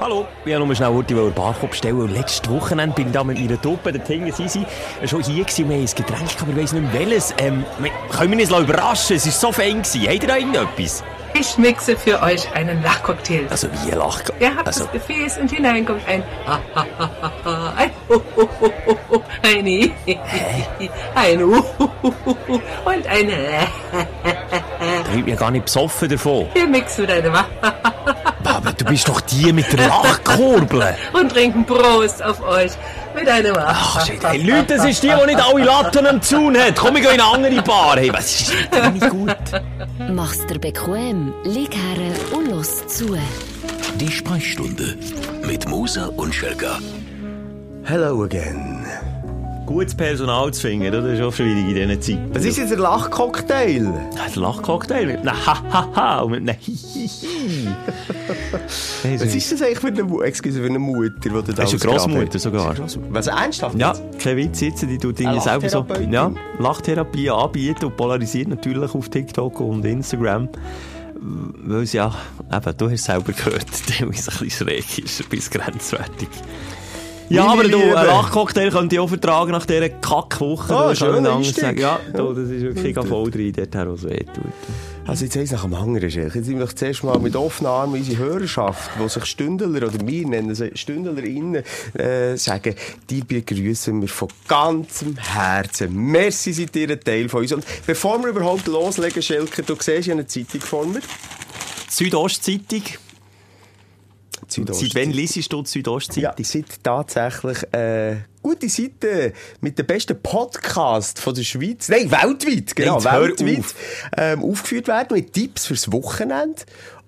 Hallo, ich wollte nur schnell heute einen Barkopf stellen. Letztes Wochenende bin ich da mit meiner Truppe, dort hinten sind sie, schon hier gewesen wir haben ein Getränk, aber ich weiss nicht mehr welches. Ähm, wir- können wir uns überraschen? Es war so fein. Gewesen. Habt ihr da irgendetwas? Ich mixe für euch einen Lachcocktail. Also wie lach... Ihr habt also, das Gefäß und hinein kommt ein Ha, ha, ha, ha, ha, ein Ho, ho, ho, ho, ho, ein I, ein U und ein da wird mir gar nicht besoffen davon. Wir mixen mit einem Ha, Aber du bist doch die mit der Lachkurbel. und trinken Prost auf euch mit einem Ha. Ach, shit, hey, Leute, das ist die, die nicht alle Latten am Zaun hat. Komm, ich gehe in eine andere Bar. Hey, was ist nicht gut? Mach's dir bequem, lieg her und los zu. Die Sprechstunde mit Musa und Schelga. Hello again. Gutes Personal zu finden, das ist auch schwierig in diesen Zeiten. Was ist jetzt der Lachcocktail? Ein Lachcocktail mit einem Ha-Ha-Ha und mit einem Hi-Hi-Hi. Was ist das eigentlich für eine, Excuse, für eine Mutter, die du da Das ist eine Grossmutter sogar. Was, ernsthaft? Ja, kein Witz jetzt, die tut Dinge selber so. Ja, Lachtherapie anbieten und polarisiert natürlich auf TikTok und Instagram. Weil es ja, eben, du hast es selber gehört, teilweise ein bisschen schräg ist, bis grenzwertig. Ja, aber du, ein Lachcocktail könnte ich auch vertragen nach dieser Kackwoche. Anders Einstieg. sagen. Ja, du, das ist wirklich Ja, voll drin, dort her, wo es weh tut. Also jetzt eins nach dem anderen. Jetzt sind wir zuerst mal mit offenen Armen unsere Hörerschaft, die sich Stündler, oder wir nennen sie Stündlerinnen, äh, sagen, die begrüßen wir von ganzem Herzen. Merci, seid ihr ein Teil von uns. Und bevor wir überhaupt loslegen, Schelke, du siehst ja eine Zeitung vor mir. Südostzeitung. Südost. Seit wann liest du die Südostzeitung? Ja, die sind tatsächlich äh, gute Seite mit dem besten Podcast von der Schweiz. Nein, weltweit, genau, hör weltweit. auf. Ähm, aufgeführt werden mit Tipps fürs Wochenende.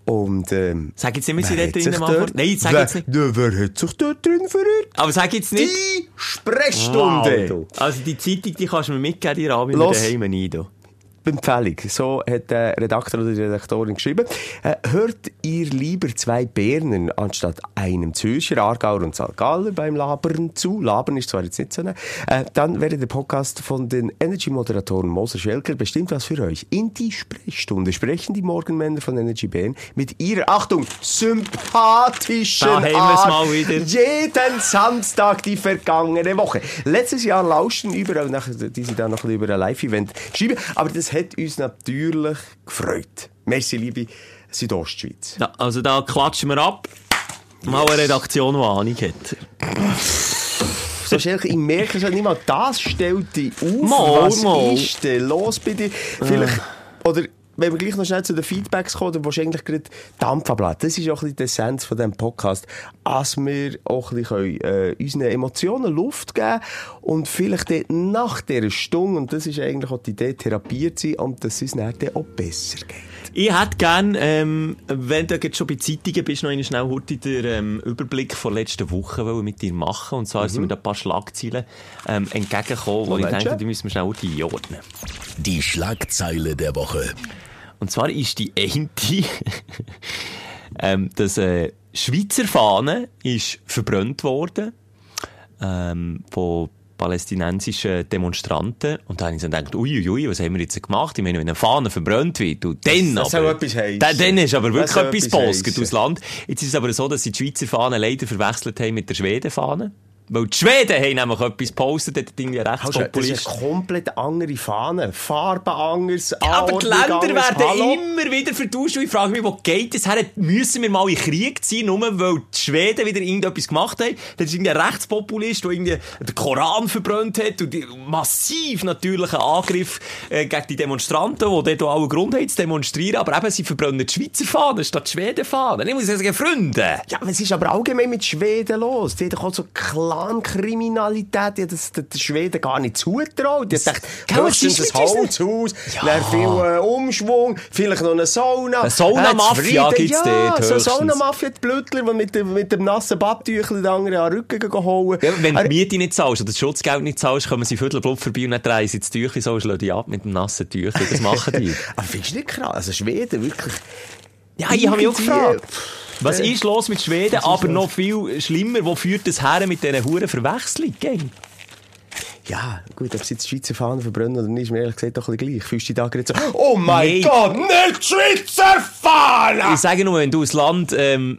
Und, ähm, Sag jetzt nicht, wir sind dort vor... dort- Nein, sag wer, jetzt nicht. Ja, wer hat sich dort drin verirrt? Aber sag jetzt nicht... Die Sprechstunde. Wow, also die Zeitung, die kannst du mir mitgeben, die mir daheim ein. Empfehlung. So hat der Redakteur oder die Redaktorin geschrieben. Äh, hört ihr lieber zwei Berner anstatt einem Zürcher, Aargauer und Salgaler beim Labern zu? Labern ist zwar jetzt nicht so, ne? äh, dann wäre der Podcast von den Energy-Moderatoren Moser Schelker bestimmt was für euch. In die Sprechstunde sprechen die Morgenmänner von Energy Bern mit ihrer, Achtung, sympathischen Da Art mal wieder. jeden Samstag die vergangene Woche. Letztes Jahr lauschten überall, die sind dann noch über ein Live-Event geschrieben, aber das hat uns natürlich gefreut. Merci, liebe Südostschweiz. Ja, also da klatschen wir ab. Mal eine Redaktion, die Ahnung hat. So, Schelke, ich merke schon nicht mal, das stellt dich auf. Mal, Was mal. ist denn los bei dir? Vielleicht, oder, wenn wir gleich noch schnell zu den Feedbacks kommen, dann eigentlich gerade Dampf abladen. Das ist auch ein bisschen die Essenz von diesem Podcast. Dass wir auch ein bisschen, äh, unseren Emotionen Luft geben und vielleicht nach dieser Stunde, und das ist eigentlich auch die Idee, therapiert sein und dass es uns dann auch besser geht. Ich hätte gern, ähm, wenn du jetzt schon bei Zeitungen bist, noch einen schnell heute den ähm, Überblick von letzter Woche wollen mit dir machen. Und zwar sind mir da ein paar Schlagzeilen ähm, entgegengekommen, wo ich denke, die müssen wir schnell heute einordnen. Die Schlagzeile der Woche. Und zwar ist die eine, ähm, dass äh, Schweizer Fahne ist verbrannt worden ähm, von palästinensischen Demonstranten. Und da habe ich so gedacht, uiuiui, was haben wir jetzt gemacht? Ich meine, wenn eine Fahne verbrannt wird, und dann Das aber... soll etwas. Dann, dann ist aber wirklich Das etwas etwas aus Land. Jetzt ist es aber so, dass sie die Schweizer Fahne leider verwechselt haben mit der Schweden-Fahne. Weil die Schweden haben nämlich etwas gepostet, dort irgendwie Also, das ist Rechtspopulist. komplett andere Fahne. Farben anders, Aber die Länder anders. werden Hallo? immer wieder vertauscht. Und ich frage mich, wo geht es her? Müssen wir mal in Krieg ziehen, nur weil die Schweden wieder irgendetwas gemacht haben? Das ist irgendein Rechtspopulist, der irgendwie den Koran verbrannt hat und massiv natürlich einen Angriff äh, gegen die Demonstranten, die dort auch allen Grund haben zu demonstrieren. Aber eben, sie verbrennen die Schweizer Fahnen statt die Schweden-Fahnen. Ich muss sagen, Freunde! Ja, was ist aber allgemein mit Schweden los? Die haben doch auch so Clankriminalität. Die hat das den Schweden gar nicht zutraut. Die es höchstens ist ein Holzhaus, dann viel äh, Umschwung, vielleicht noch eine Sauna. Eine Saunamafia Äh, gibt's ja, dort so höchstens. Saunamafia, die Blödler, die mit dem, mit dem nassen Badtüchel den anderen an den Rücken holen. Ja, wenn du die Miete nicht zahlst oder das Schutzgeld nicht zahlst, kommen sie Viertelblut vorbei und dann drehen sie das Tüchlein so und schlagen dich ab mit dem nassen Tüchlein. Das machen die. Aber findest du nicht krass? Also Schweden, wirklich. Ja, ich habe mich auch gefragt. Was äh, ist los mit Schweden? Aber noch viel schlimmer, wo führt das her mit diesen huren Verwechslungen? gell? Ja, gut, ob sie jetzt Schweizer Fahnen verbrennen oder nicht, ist mir ehrlich gesagt doch ein bisschen gleich. Fühlst du dich da gerade so, oh mein Nein. Gott, nicht Schweizer Fahne! Ich sage nur, wenn du ein Land ähm,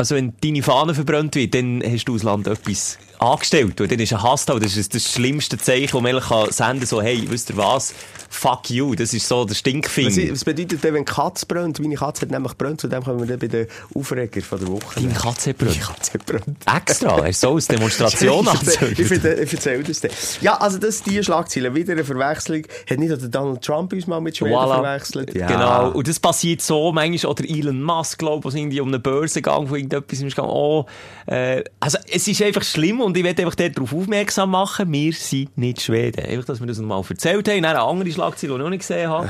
also wenn deine Fahne verbrannt wird, dann hast du aus Land etwas angestellt. Und dann ist ein Hass da. Das ist das schlimmste Zeichen, das man kann senden kann. So, hey, wisst ihr was? Fuck you. Das ist so der Stinkfinger. Was, was bedeutet denn, wenn die Katze brennt? Meine Katze hat nämlich brennt, zu dem kommen wir dann bei den Aufreger von der Woche. Deine Katze hat brennt. Meine Katze hat brennt. Extra? Hast du so aus Demonstration ich erzähle ich erzähl das dann. Ja, also das ist die Schlagzeile. Wieder eine Verwechslung. Hat nicht Donald Trump uns mal mit Schweden Voilà. verwechselt? Ja. Genau. Und das passiert so, manchmal, oder Elon Musk, glaube ich, wo es irgendwie um eine Börse ging, wo irgendetwas ist gegangen, oh, äh, also, es ist einfach schlimm und ich werde einfach darauf aufmerksam machen, wir sind nicht Schweden. Einfach, dass wir das mal erzählt haben. Und dann eine andere Schlagzeile, die ich noch nicht gesehen habe,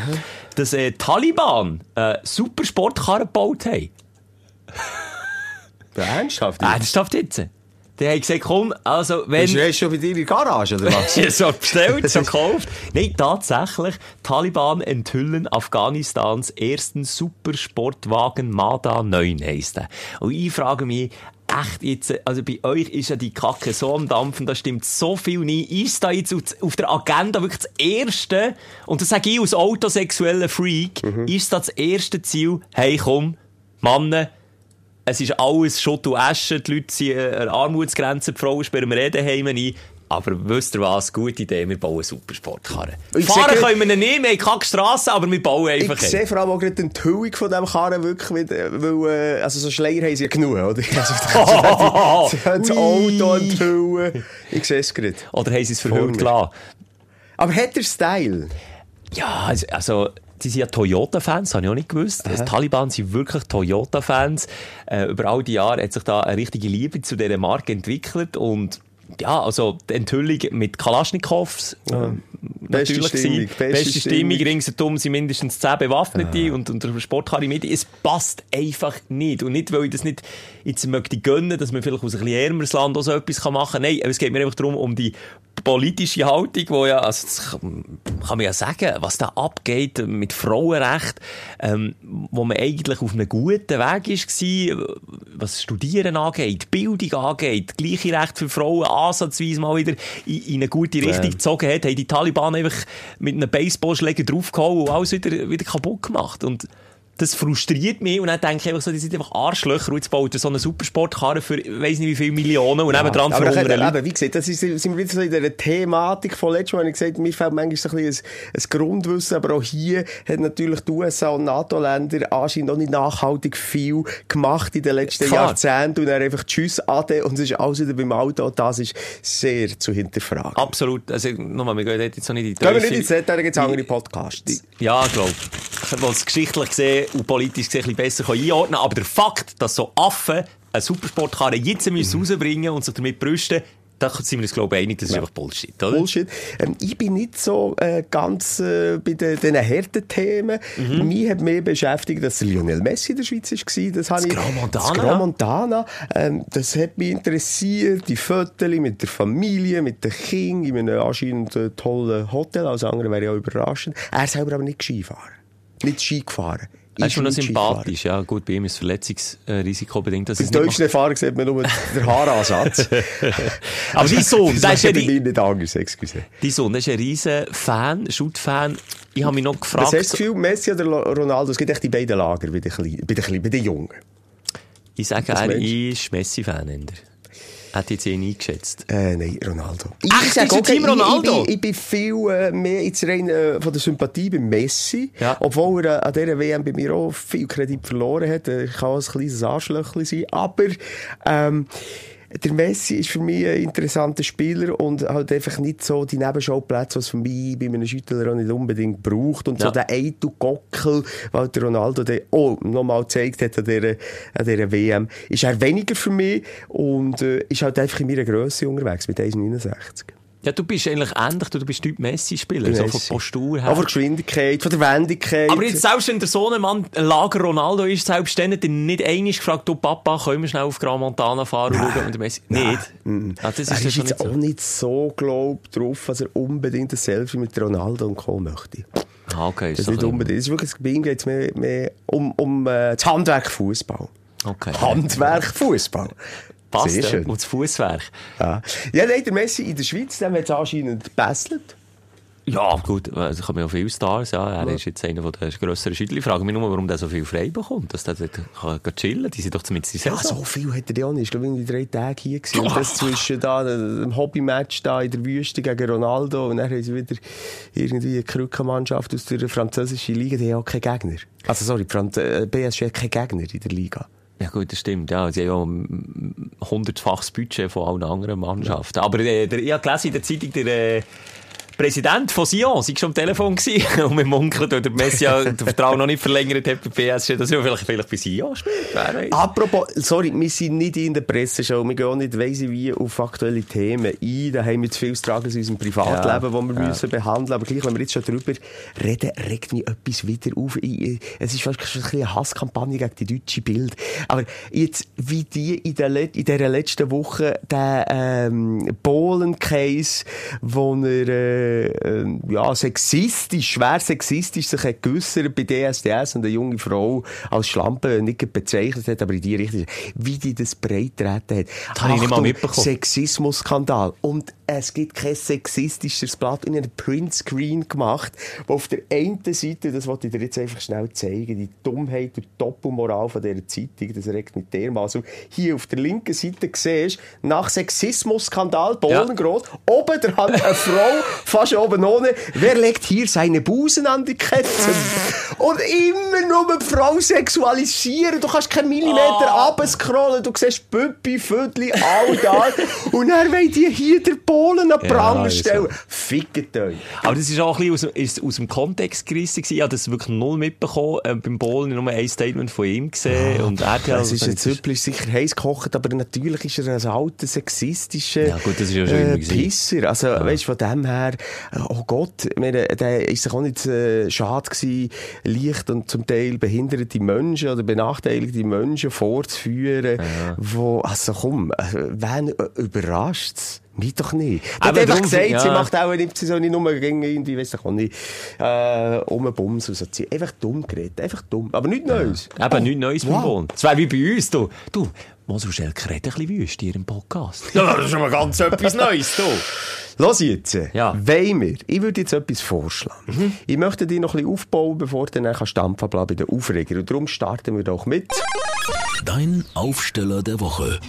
dass, äh, Taliban, äh, super Sportkarren gebaut haben. Ernsthaft? Ernsthaft jetzt? Die haben gesagt, komm, also, wenn... Bist du schon bei dir in der Garage, oder was? Ja, so bestellt, so gekauft. Nein, tatsächlich. Taliban enthüllen Afghanistans ersten Supersportwagen Mada 9 heisst der. Und ich frage mich, echt jetzt, also bei euch ist ja die Kacke so am Dampfen, da stimmt so viel nicht. Ist da jetzt auf der Agenda wirklich das erste, und das sage ich als autosexueller Freak, ist das das erste Ziel, hey komm, Männer, es ist alles Schutt und Asche, die Leute sind an der Armutsgrenze, die Frauen sperren wir eh daheim ein. Aber wisst ihr was? Gute Idee, wir bauen Supersportkarren. Fahren können wir nicht, wir haben keine Strasse, aber wir bauen einfach Ich sehe vor allem auch gerade die Enthüllung von diesem Karren wirklich, mit, weil, äh, also so Schleier haben sie ja genug, oder? Also, sie haben das Auto enthüllen. Ich sehe es gerade. Oder haben sie es verhüllt gelassen? Aber hat er Style? Ja, also, also die sind ja Toyota-Fans, habe ich auch nicht gewusst. Die Taliban sind wirklich Toyota-Fans. Äh, über all die Jahre hat sich da eine richtige Liebe zu dieser Marke entwickelt und ja, also die Enthüllung mit Kalaschnikows. Äh, Beste natürlich Stimmung, gewesen. beste Beste Stimmung. Stimmung. Ringsherum sind mindestens zehn Bewaffnete und, und der Sportkarre mit. Es passt einfach nicht. Und nicht, weil ich das nicht jetzt möchte gönnen, dass man vielleicht aus ein bisschen ärmeres Land auch so etwas machen kann. Nein, es geht mir einfach darum, um die politische Haltung, wo ja, also das kann, man ja sagen, was da abgeht mit Frauenrecht, ähm, wo man eigentlich auf einem guten Weg ist war, was Studieren angeht, Bildung angeht, gleiche Recht für Frauen ansatzweise mal wieder in, in eine gute Richtung gezogen hat, haben die Taliban einfach mit einem Baseballschläger draufgehauen und alles wieder, wieder kaputt gemacht. Und das frustriert mich und dann denke ich einfach so, die sind einfach Arschlöcher und jetzt baut so eine Supersportkarre für, ich weiss nicht wie viele Millionen und nebendran aber verhungern eben, wie gesagt, das ist, sind wir wieder so in der Thematik von letztem Mal, habe ich gesagt, mir fehlt manchmal so ein, bisschen ein, ein Grundwissen, aber auch hier hat natürlich die USA und NATO-Länder anscheinend auch nicht nachhaltig viel gemacht in den letzten Klar. Jahrzehnten und dann einfach Tschüss, Ade und es ist alles wieder beim Auto, das ist sehr zu hinterfragen. Absolut. Also, nochmal, wir gehen jetzt noch nicht in die Gehen wir nicht ins Detail, da gibt es andere Podcasts. Ja, ich glaube. Die es geschichtlich gesehen und politisch ein bisschen besser einordnen Aber der Fakt, dass so Affen eine Supersportkarre jetzt müssen rausbringen und sich damit brüsten, da sind wir uns, glaube ich, einig, das ist einfach Bullshit, oder? Bullshit. Ähm, ich bin nicht so äh, ganz äh, bei den, den harten Themen. Mhm. Mich hat mehr beschäftigt, dass Lionel Messi in der Schweiz war. Das, habe ich- Grand Montana, Das ja. Grand Montana. Ähm, das hat mich interessiert. Die Fotos mit der Familie, mit den Kindern, in einem anscheinend äh, tollen Hotel. Als andere wäre ja auch überraschend. Er selber aber nicht Ski fahren. Nicht Ski gefahren. Er ist schon noch sympathisch. Ja, gut, bei ihm ist das Verletzungsrisiko bedingt, dass Bei deutschen Erfahrung sieht man nur den Haaransatz. Aber dein Sohn, der das ist ja bei die- mir nicht anders, excuse. Dein Sohn, ist ein riesen Fan, Shoot-Fan. Ich habe mich noch Was gefragt... hast du das Gefühl, Messi oder Ronaldo? Es gibt echt die beiden Lager bei den, Kleinen, bei den, Kleinen, bei den Jungen. ich sage, Was er ist Messi-Fan. Eher. Hat jetzt ihn eingeschätzt. Äh, nein, Ronaldo. Ich, Echt? sag, Team Ronaldo? Ich, bin, ich bin viel äh, mehr jetzt rein äh, von der Sympathie bei Messi. Ja. Obwohl er äh, an dieser WM bei mir auch viel Kredit verloren hat. Er kann auch ein kleines Arschlöchchen sein. Aber ähm, der Messi ist für mich ein interessanter Spieler und halt einfach nicht so die Nebenschauplätze, was für mich bei einem Schüttler auch nicht unbedingt braucht. Und Ja. so der Eitu-Gockel, weil der Ronaldo den auch nochmal gezeigt hat an dieser, an dieser WM, ist er weniger für mich und äh, ist halt einfach in meiner Grösse unterwegs mit 1,69. Ja, du bist eigentlich ähnlich, du bist Typ Messi-Spieler, so von Messi. Postur her. Auch von der Geschwindigkeit, von der Wendigkeit. Aber jetzt, selbst wenn der Sohnemann ein Lager Ronaldo ist, selbst dann hat er nicht einmal gefragt, du Papa, können wir schnell auf Gran Montana fahren und schauen mit dem Messi? Nicht? Ah, das ist er ist jetzt nicht auch so. nicht so glaub drauf, dass er unbedingt ein Selfie mit Ronaldo und Co. möchte. Ah, okay, Das ist ist nicht unbedingt. Es ist wirklich, bei ihm geht es mehr, mehr um, um äh, das Handwerk Fußball. Okay. Handwerk Fußball. Passt, Sehr ja. schön. Und das Fußwerk. Ja, ja nein, der Messi in der Schweiz, dem hat es anscheinend gebesselt. Ja, gut, also kommen ja viele Stars, ja. Er ist jetzt einer der grösseren Schüler. Ich frage mich nur, warum der so viel frei bekommt, dass der dort kann chillen Die sind doch zumindest in Ja, so viel hat er ja nicht. Ich glaube, irgendwie drei Tage hier gewesen. Und das zwischen da, dem Hobbymatch da in der Wüste gegen Ronaldo. Und dann haben sie wieder irgendwie eine Krückenmannschaft aus der französischen Liga. Die haben auch keinen Gegner. Also, sorry, Franz äh, BSG hat keinen Gegner in der Liga. Ja gut, das stimmt. Ja, sie haben ja hundertfaches Budget von allen anderen Mannschaften. Aber äh, der, ich habe gelesen in der Zeitung, der äh, Präsident von Sion sei schon am Telefon gewesen und wir munkeln, weil der Messi ja den Vertrag noch nicht verlängert hat bei PSG, dass er vielleicht, vielleicht bei Sion spielt. Weiß. Apropos, sorry, wir sind nicht in der Presseshow. Wir gehen auch nicht weiss ich wie auf aktuelle Themen ein. Da haben wir zu viel tragen in unserem Privatleben, Ja, das wir müssen behandeln Aber gleich, wenn wir jetzt schon drüber reden, regt mich etwas wieder auf. Ich, es ist fast schon ein eine Hasskampagne gegen die deutsche Bild. Aber jetzt, wie die in, der, Let- in dieser letzten Woche den ähm, Bohlen-Case, wo er äh, ähm, ja, sexistisch, schwer sexistisch sich hat geäussert bei DSDS und eine junge Frau als Schlampe nicht bezeichnet hat, aber in die Richtung, wie die das breit treten hat. Das habe ich nicht mal mitbekommen. Sexismus-Skandal. Und es gibt kein sexistischeres Blatt. Habe einen Printscreen gemacht, wo auf der einen Seite, das wollte ich dir jetzt einfach schnell zeigen, die Dummheit und Doppelmoral von dieser Zeitung, das regt mich dermaßen. Hier auf der linken Seite siehst nach Sexismus-Skandal, Bollengroß, oben dran eine Frau, fast oben ohne, wer legt hier seine Busen an die Ketten? und immer nur die Frau sexualisieren. Du kannst keinen Millimeter runterscrollen, du siehst Püppi, Vödli, all da. und dann wollen die hier den Polen an den Ja, Pranger stellen. so. Fickt euch. Aber das ist auch ein bisschen aus, ist aus dem Kontext gerissen. Ich habe das wirklich null mitbekommen. Äh, beim Bowlen nur ein Statement von ihm gesehen. und er hat ja... Es ist jetzt üblich sicher heiß gekocht, aber natürlich ist er ein alter, sexistischer Ja, gut, das ist ja schon äh. Pisser. Also, weißt du, von dem her, oh Gott, meine, der ist sich auch nicht äh, schade gewesen, leicht und zum Teil behinderte Menschen oder benachteiligte Menschen vorzuführen, wo, also komm, äh, wen äh, überrascht's? Mich doch nicht. Er hat einfach gesagt, ja. sie macht auch nicht, sie soll nicht nur gegen irgendwie, weiss ich auch nicht, äh, um einen Bums und so. ziehen. Einfach dumm geredet, einfach dumm. Aber nichts Neues. Eben, nichts Neues beim wow. Bowlen. Das wäre wie bei uns, du. Du, Mosel Schelker redet ein bisschen wüst hier im Podcast. Ja, das ist schon mal ganz etwas Neues, du. Los jetzt. Ja. Mhm. Wollen wir? Ich würde jetzt etwas vorschlagen. Ich möchte dich noch ein bisschen aufbauen, bevor du dann stampfen bleiben bei den Aufreger. Und darum starten wir doch mit. Dein Aufsteller der Woche.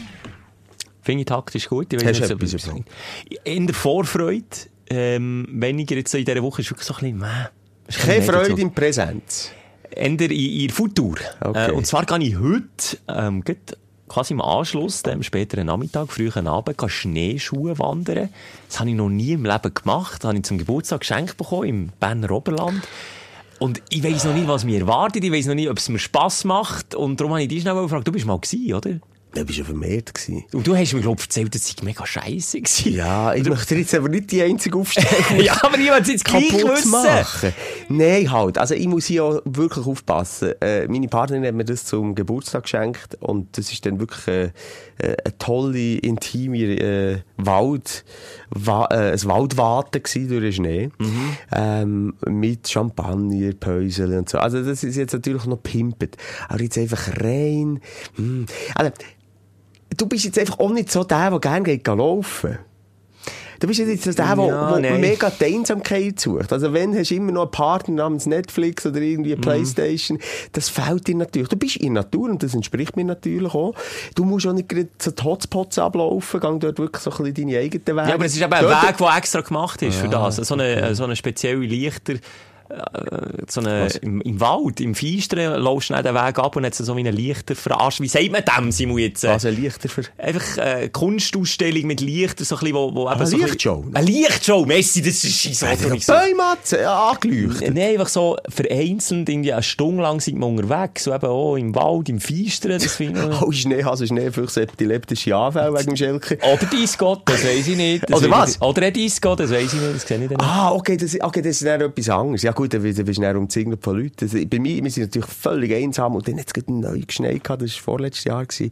Finde ich taktisch gut. Ich Hast weiss du nicht, etwas? In der Vorfreude, ähm, weniger jetzt so in dieser Woche, ist wirklich so ein bisschen, ein Keine Freude negativ. im Präsenz. Änder in ihr Futur. Okay. Äh, und zwar gehe ich heute, ähm, quasi im Anschluss, dem späteren Nachmittag, frühen Abend, gehe Schneeschuhe wandern. Das habe ich noch nie im Leben gemacht. Das habe ich zum Geburtstag geschenkt bekommen im Berner Oberland. Und ich weiss noch nicht, was mir erwartet. Ich weiss noch nicht, ob es mir Spass macht. Und darum habe ich dich schnell gefragt, du bist mal gewesen, oder? Da bist du vermehrt gewesen. Und du hast mir, glaube ich, erzählt, das sei mega scheisse gewesen. Ja, ich möchte jetzt aber nicht die einzige Aufstellung ja, aber es jetzt kaputt wissen. machen. Nein, halt. Also ich muss hier auch wirklich aufpassen. Äh, meine Partnerin hat mir das zum Geburtstag geschenkt und das ist dann wirklich äh, äh, eine tolle, intime äh, Wald, wa äh, ein Waldwaten gewesen durch den Schnee. Ähm, mit Champagner, Päusel und so. Also das ist jetzt natürlich noch pimpet. Aber jetzt einfach rein. Hm. Also, du bist jetzt einfach auch nicht so der, der gerne geht laufen. Du bist jetzt so der, der, Ja, der mega die Einsamkeit sucht. Also wenn, hast du immer noch einen Partner namens Netflix oder irgendwie Mhm. Playstation. Das fehlt dir natürlich. Du bist in der Natur und das entspricht mir natürlich auch. Du musst auch nicht gerade so die Hotspots ablaufen, gang dort wirklich so ein bisschen deine eigenen Wege. Ja, aber es ist eben ein Dort- Weg, der extra gemacht ist für das. So eine, so eine spezielle Lichter, äh, so eine, im, im Wald, im Feisteren, laufst du schnell den Weg ab und hat so wie eine Lichter verarscht. Wie sagt man dem, Simon, jetzt? Äh, Was ein Lichter für... Einfach äh, Kunstausstellung mit Lichtern, so ein bisschen, wo, wo eben Eine so ein Lichtshow? bisschen- Eine Lichtshow, Messi, das ist scheisse Ja, Bäume hat- äh, angeleuchtet. Nein, einfach so vereinzelt, irgendwie eine Stunde lang sind wir unterwegs, so eben auch im Wald, im Feisteren, das finde ich... Oh, Schneehase, Schneefüchse, epileptische Anfälle wegen dem Schelker. Oder Disco, das weiss ich nicht. Das Oder ich- was? Oder ein Disco, das weiss ich nicht, das kenne ich dann nicht. Ah, okay, das, okay, das ist dann etwas anderes. Ja gut, dann bist du umzingelt von Leuten. Also, bei mir, wir sind natürlich völlig einsam und dann hat es gerade neu geschneit gehabt, das war vorletztes Jahr. Gewesen.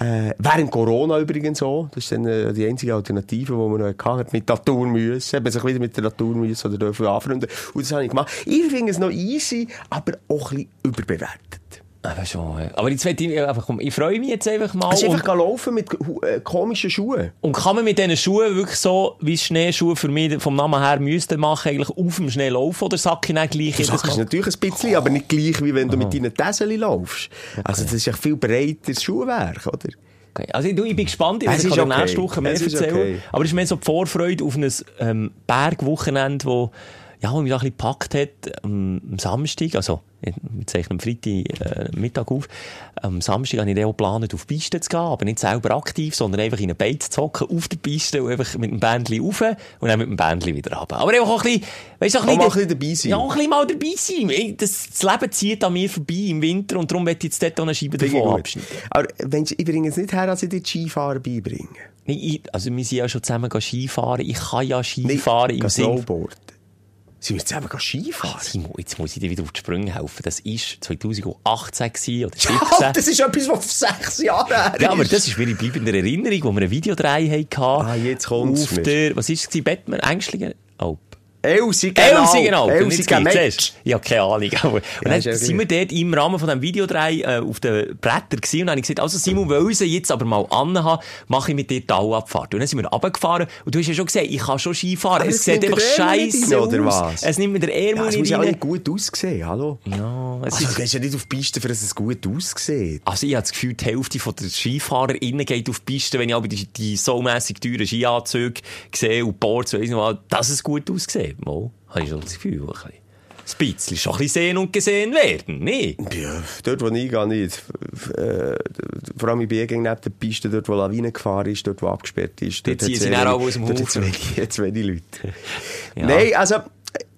Äh, während Corona übrigens auch. Das ist dann äh, die einzige Alternative, die man noch hatte, mit Natur müssen. Eben sich wieder mit der Natur müssen oder dürfen anfreunden. Und das habe ich gemacht. Ich finde es noch easy, aber auch ein bisschen überbewertet. Aber schon, ja. Aber jetzt möchte ich einfach, komm, ich freue mich jetzt einfach mal. Du und- einfach laufen mit äh, komischen Schuhen? Und kann man mit diesen Schuhen wirklich so, wie Schneeschuhe für mich vom Namen her müssten machen, eigentlich auf dem Schnee laufen oder sag ich nicht gleich Du Mal? natürlich ein bisschen, aber nicht gleich, wie wenn du mit deinen Teseli laufst. Also das ist ein viel breiteres Schuhwerk, oder? Okay. Also du, ich bin gespannt, ich Es kann ist dir okay. nächste Woche mehr Es ist erzählen. okay. Aber es ist mehr so die Vorfreude auf ein ähm, Bergwochenende, wo ja, wo mich da ein bisschen gepackt hat, am am Samstag, also, wir zeichnen am Freitag äh, Mittag auf, am Samstag habe ich dann auch geplant, auf die Piste zu gehen, aber nicht selber aktiv, sondern einfach in eine Beiz zu hocken, auf der Piste und einfach mit dem Bändchen rauf und dann mit dem Bändchen wieder runter. Aber einfach auch ein bisschen, weißt du, ein ein bisschen, dabei sein. Ja, auch ein bisschen mal dabei sein. Das, das Leben zieht an mir vorbei im Winter und darum möchte ich jetzt dort eine Scheibe ich davon abschneiden. Aber wenn, ich bringe es nicht her, als ich dir die Skifahren beibringe. Nee, ich, also wir sind ja schon zusammen Skifahren. Ich kann ja Skifahren im geh Sinne... Snowboarden. Sind wir zusammen Skifahren? Simon, jetzt muss ich dir wieder auf die Sprünge helfen. Das war 2018 gewesen oder 17. Ja, das ist etwas, was vor sechs Jahren her Ja, aber ist. das ist mir in bleibender Erinnerung, wo wir ein Videodreh hatten. Ah, jetzt kommt's Auf der, was ist es? Batman, Ängstlingen? Oh. Elsie, genau. Match. siehst du? Ich habe keine Ahnung. Aber, und dann ja sind wir dort im Rahmen von diesem Videodreh äh, auf den Brettern gewesen und dann habe ich gesagt, also Simon, weil ich jetzt aber mal anhaben, mache ich mit dir die Talabfahrt. Und dann sind wir runtergefahren und du hast ja schon gesehen, ich kann schon Skifahren. Aber es sieht einfach scheiße rein, oder aus. was? Es nimmt mir der Ja, Ärmel es muss ja auch gut aussehen, hallo? Ja, es Also, ist du gehst ja nicht auf die Piste, für dass es gut aussieht. Also ich habe das Gefühl, die Hälfte von der SkifahrerInnen geht auf die Piste, wenn ich aber die, die so mässig teuren Skianzüge sehe und Boards, weiss nicht mal, dass es gut aussieht. Mal, habe ich schon das Gefühl. Ein bisschen. Ein bisschen schon ein bisschen sehen und gesehen werden, ne? Ja, dort, wo ich gehe, nicht. Äh, vor allem, ich bin gegen neben der Piste, dort, wo Lawine gefahren ist, dort, wo abgesperrt ist. Dort ziehen sie dann auch aus dem Dort Haufen. wenig, hat's wenig Leute. Ja. Nein, also...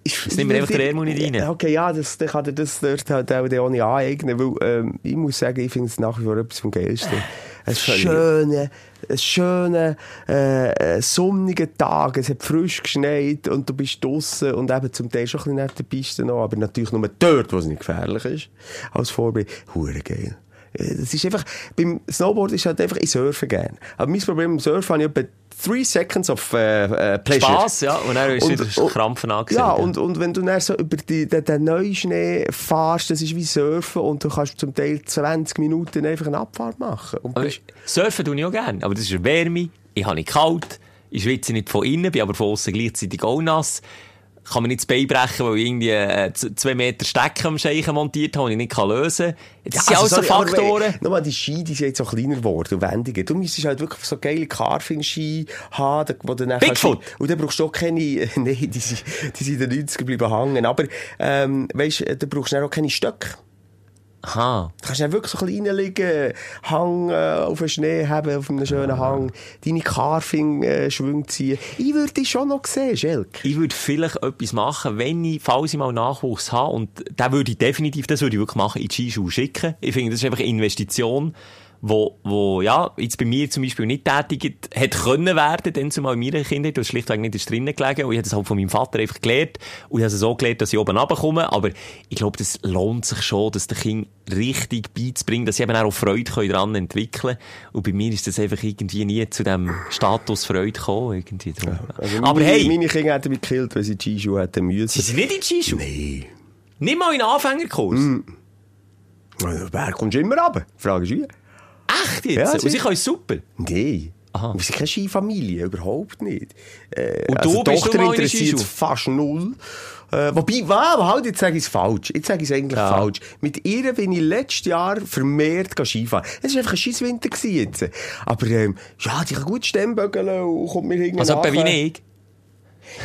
Ich, Jetzt nehmen wir einfach den nicht rein. Okay, ja, das, dann kann er das dort halt auch auch nicht aneignen, weil, ähm, ich muss sagen, ich finde es nach wie vor etwas vom Geilsten. Ein schöner, ein schöner, äh, äh, sonniger Tag, es hat frisch geschneit und du bist draussen und eben zum Teil schon ein bisschen neben der Piste noch, aber natürlich nur dort, wo es nicht gefährlich ist, als Vorbild. Hure geil. Das ist einfach, beim Snowboard ist halt einfach, ich surfe gerne. Aber mein Problem beim Surfen habe ich etwa three seconds of äh, äh, pleasure. Spass, ja. Und dann ist wieder Krampfen angesehen. Ja, und, und wenn du dann so über die, den, den neuen Schnee fährst, das ist wie Surfen und du kannst zum Teil 20 Minuten einfach eine Abfahrt machen. Und bist, Surfen tue ich auch gerne, aber das ist Wärme, ich habe nicht kalt, ich schwitze nicht von innen, bin aber von außen gleichzeitig auch nass. Kann man nicht das Bein brechen, weil ich irgendwie äh, zwei Meter Stecken am Scheichen montiert habe und ich nicht kann lösen kann. Das sind alles so Faktoren. Nochmal, die Ski, die sind jetzt so kleiner geworden und wendiger. Du müsstest halt wirklich so geile Carving-Ski haben, wo du dann Bigfoot? kannst- Und dann brauchst du auch keine, nein, die, sind- die sind in den 90er geblieben hängen. Aber, ähm, weisst, du brauchst dann auch keine Stöcke. Aha. Du kannst dann wirklich so ein bisschen reinliegen, Hang äh, auf den Schnee haben, auf einem schönen Hang, deine Carving-Schwünge ziehen. Ich würde dich schon noch sehen, Schelk. Ich würde vielleicht etwas machen, wenn ich, falls ich mal Nachwuchs habe, und da würde ich definitiv, das würde ich wirklich machen, in die Skischuhe schicken. Ich finde, das ist einfach eine Investition, wo, wo, ja, jetzt bei mir zum Beispiel nicht tätigt, hätte können werden, denn zumal in meiner Kindheit, das schlichtweg nicht ist drinnen gelegen, und ich habe das halt von meinem Vater einfach gelernt, und ich habe es so gelernt, dass ich oben runterkomme, aber ich glaube, das lohnt sich schon, das den Kind richtig beizubringen, dass sie eben auch Freude können daran entwickeln und bei mir ist das einfach irgendwie nie zu dem Status Freude gekommen, irgendwie drum. Also aber meine, hey, Meine Kinder hätten mich gekillt, wenn sie die Skischuhe hätten müssen. Sie sind nicht in Skischuhe? Nee. Nicht mal in Anfängerkurs? Also, Wer kommst du immer runter? Frage ist wie? Echt jetzt? Ja, und sie können super. Nein. Aha. Wir sind keine Skifamilie, überhaupt nicht. Äh, Und also du, bist du Tochter interessiert fast null. Äh, wobei, wow, halt, jetzt sage ich es falsch. Jetzt sage ich es eigentlich Ja. falsch. Mit ihr bin ich letztes Jahr vermehrt Skifahren. Es war einfach ein Scheisswinter jetzt. Aber, ähm, ja, die kann gut Stemmbögeln und kommt mir irgendwie Also nachher. ich.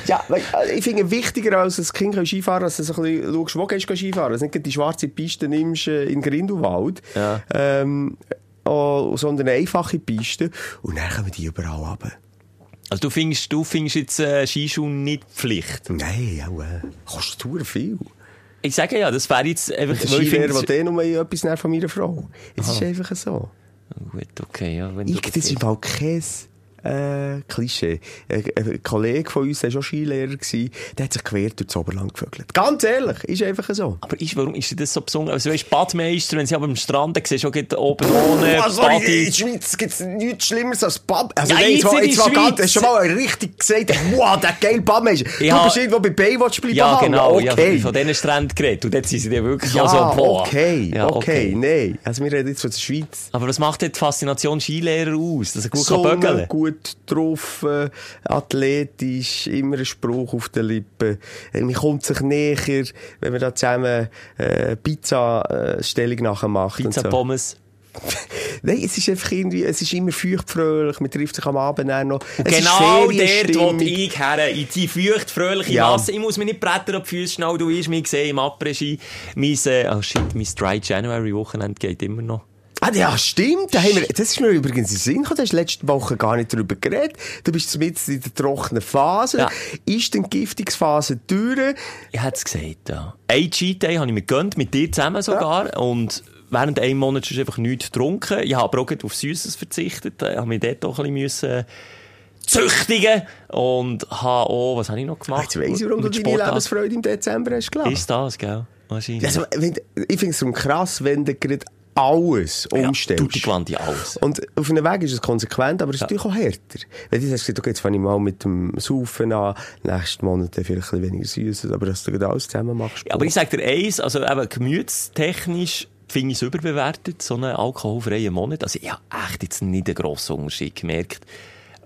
Ja, äh, ich finde wichtiger als das Kind kann Skifahren, dass du so ein bisschen schaust, wo gehst du Skifahren. Dass du nicht die schwarze Piste nimmst äh, in Grindelwald, Ja. ähm, oh, sondern eine einfache Piste. Und dann kommen die überall runter. Also du findest, du findest jetzt äh, Skischuhe nicht Pflicht. Nein, auch, äh, kostet verdammt viel. Ich sage ja, das wäre jetzt einfach... Der Skilehrer will eh nur etwas von meiner Frau. Es ist einfach so. Gut, okay, ja. Wenn Ich, du das ist im Fall kein äh, Klischee. Ein, ein Kollege von uns, der war schon Skilehrer, gewesen, der hat sich quer durch das Oberland gevögelt. Ganz ehrlich, ist einfach so. Aber ist, warum ist das so besonders? Also, weißt, Badmeister, wenn sie aber am Strand dann siehst, schon oben ohne Oh, sorry, in Badi. der Schweiz gibt es nichts Schlimmeres als Bab. Also, Ja, nein, jetzt jetzt war, in jetzt war ganz, hast schon mal richtig gesagt, wow, der geile Badmeister. Ja. Du bist irgendwo bei Baywatch bleiben Ja, genau. Okay. Ja, von diesen Stränden geredet. Und dort sind sie dann wirklich Ja, auch so, boah. okay, Ja, okay, nein. Also wir reden jetzt von der Schweiz. Aber was macht denn die Faszination Skilehrer aus? Dass er gut Sonne, kann bögeln gut drauf, äh, athletisch, immer ein Spruch auf den Lippen. Äh, man kommt sich näher, wenn man da zusammen äh, Pizza-Stellung nachher macht. und Pizza so. Pommes. Nein, es ist einfach irgendwie, es ist immer feuchtfröhlich, man trifft sich am Abend dann noch. Es Genau dort wo ich her. In die feucht, fröhliche Ja. Masse. Ich muss mir nicht bretter auf die Füße schnell. Du hast mich gesehen im Après-Ski. Mein, äh, oh shit, mein Dry January Wochenende geht immer noch. Ah, ja, stimmt. Da haben wir, das ist mir übrigens in Sinn gekommen. Du hast letzte Woche gar nicht darüber geredet. Du bist mitten in der trockenen Phase. Ja. Ist die Giftungsphase durch? Ich hätte es gesagt, ja. Ein Cheat Day habe ich mir gegönnt, mit dir zusammen sogar. Und während einem Monat schon einfach nichts getrunken. Ich habe aber auch auf Süßes verzichtet. Ich habe mich dort auch ein bisschen müssen züchtigen und habe auch, was habe ich noch gemacht? Jetzt weiss ich, warum du deine. Lebensfreude im Dezember hast gelassen. Ist das, gell? Wahrscheinlich. Also, ich finde es so krass, wenn du gerade alles ja, umstellst. Tutti quanti alles. Und auf einem Weg ist es konsequent, aber es ist natürlich auch härter. Wenn du gesagt, okay, jetzt fange ich mal mit dem Saufen an, nächsten Monat vielleicht ein weniger Süßes, aber dass du gerade alles zusammen machst. Ja, aber ich sage dir eins, also eben gemütstechnisch finde ich es überbewertet, so einen alkoholfreien Monat. Also ich habe echt jetzt nicht einen grossen Unterschied gemerkt,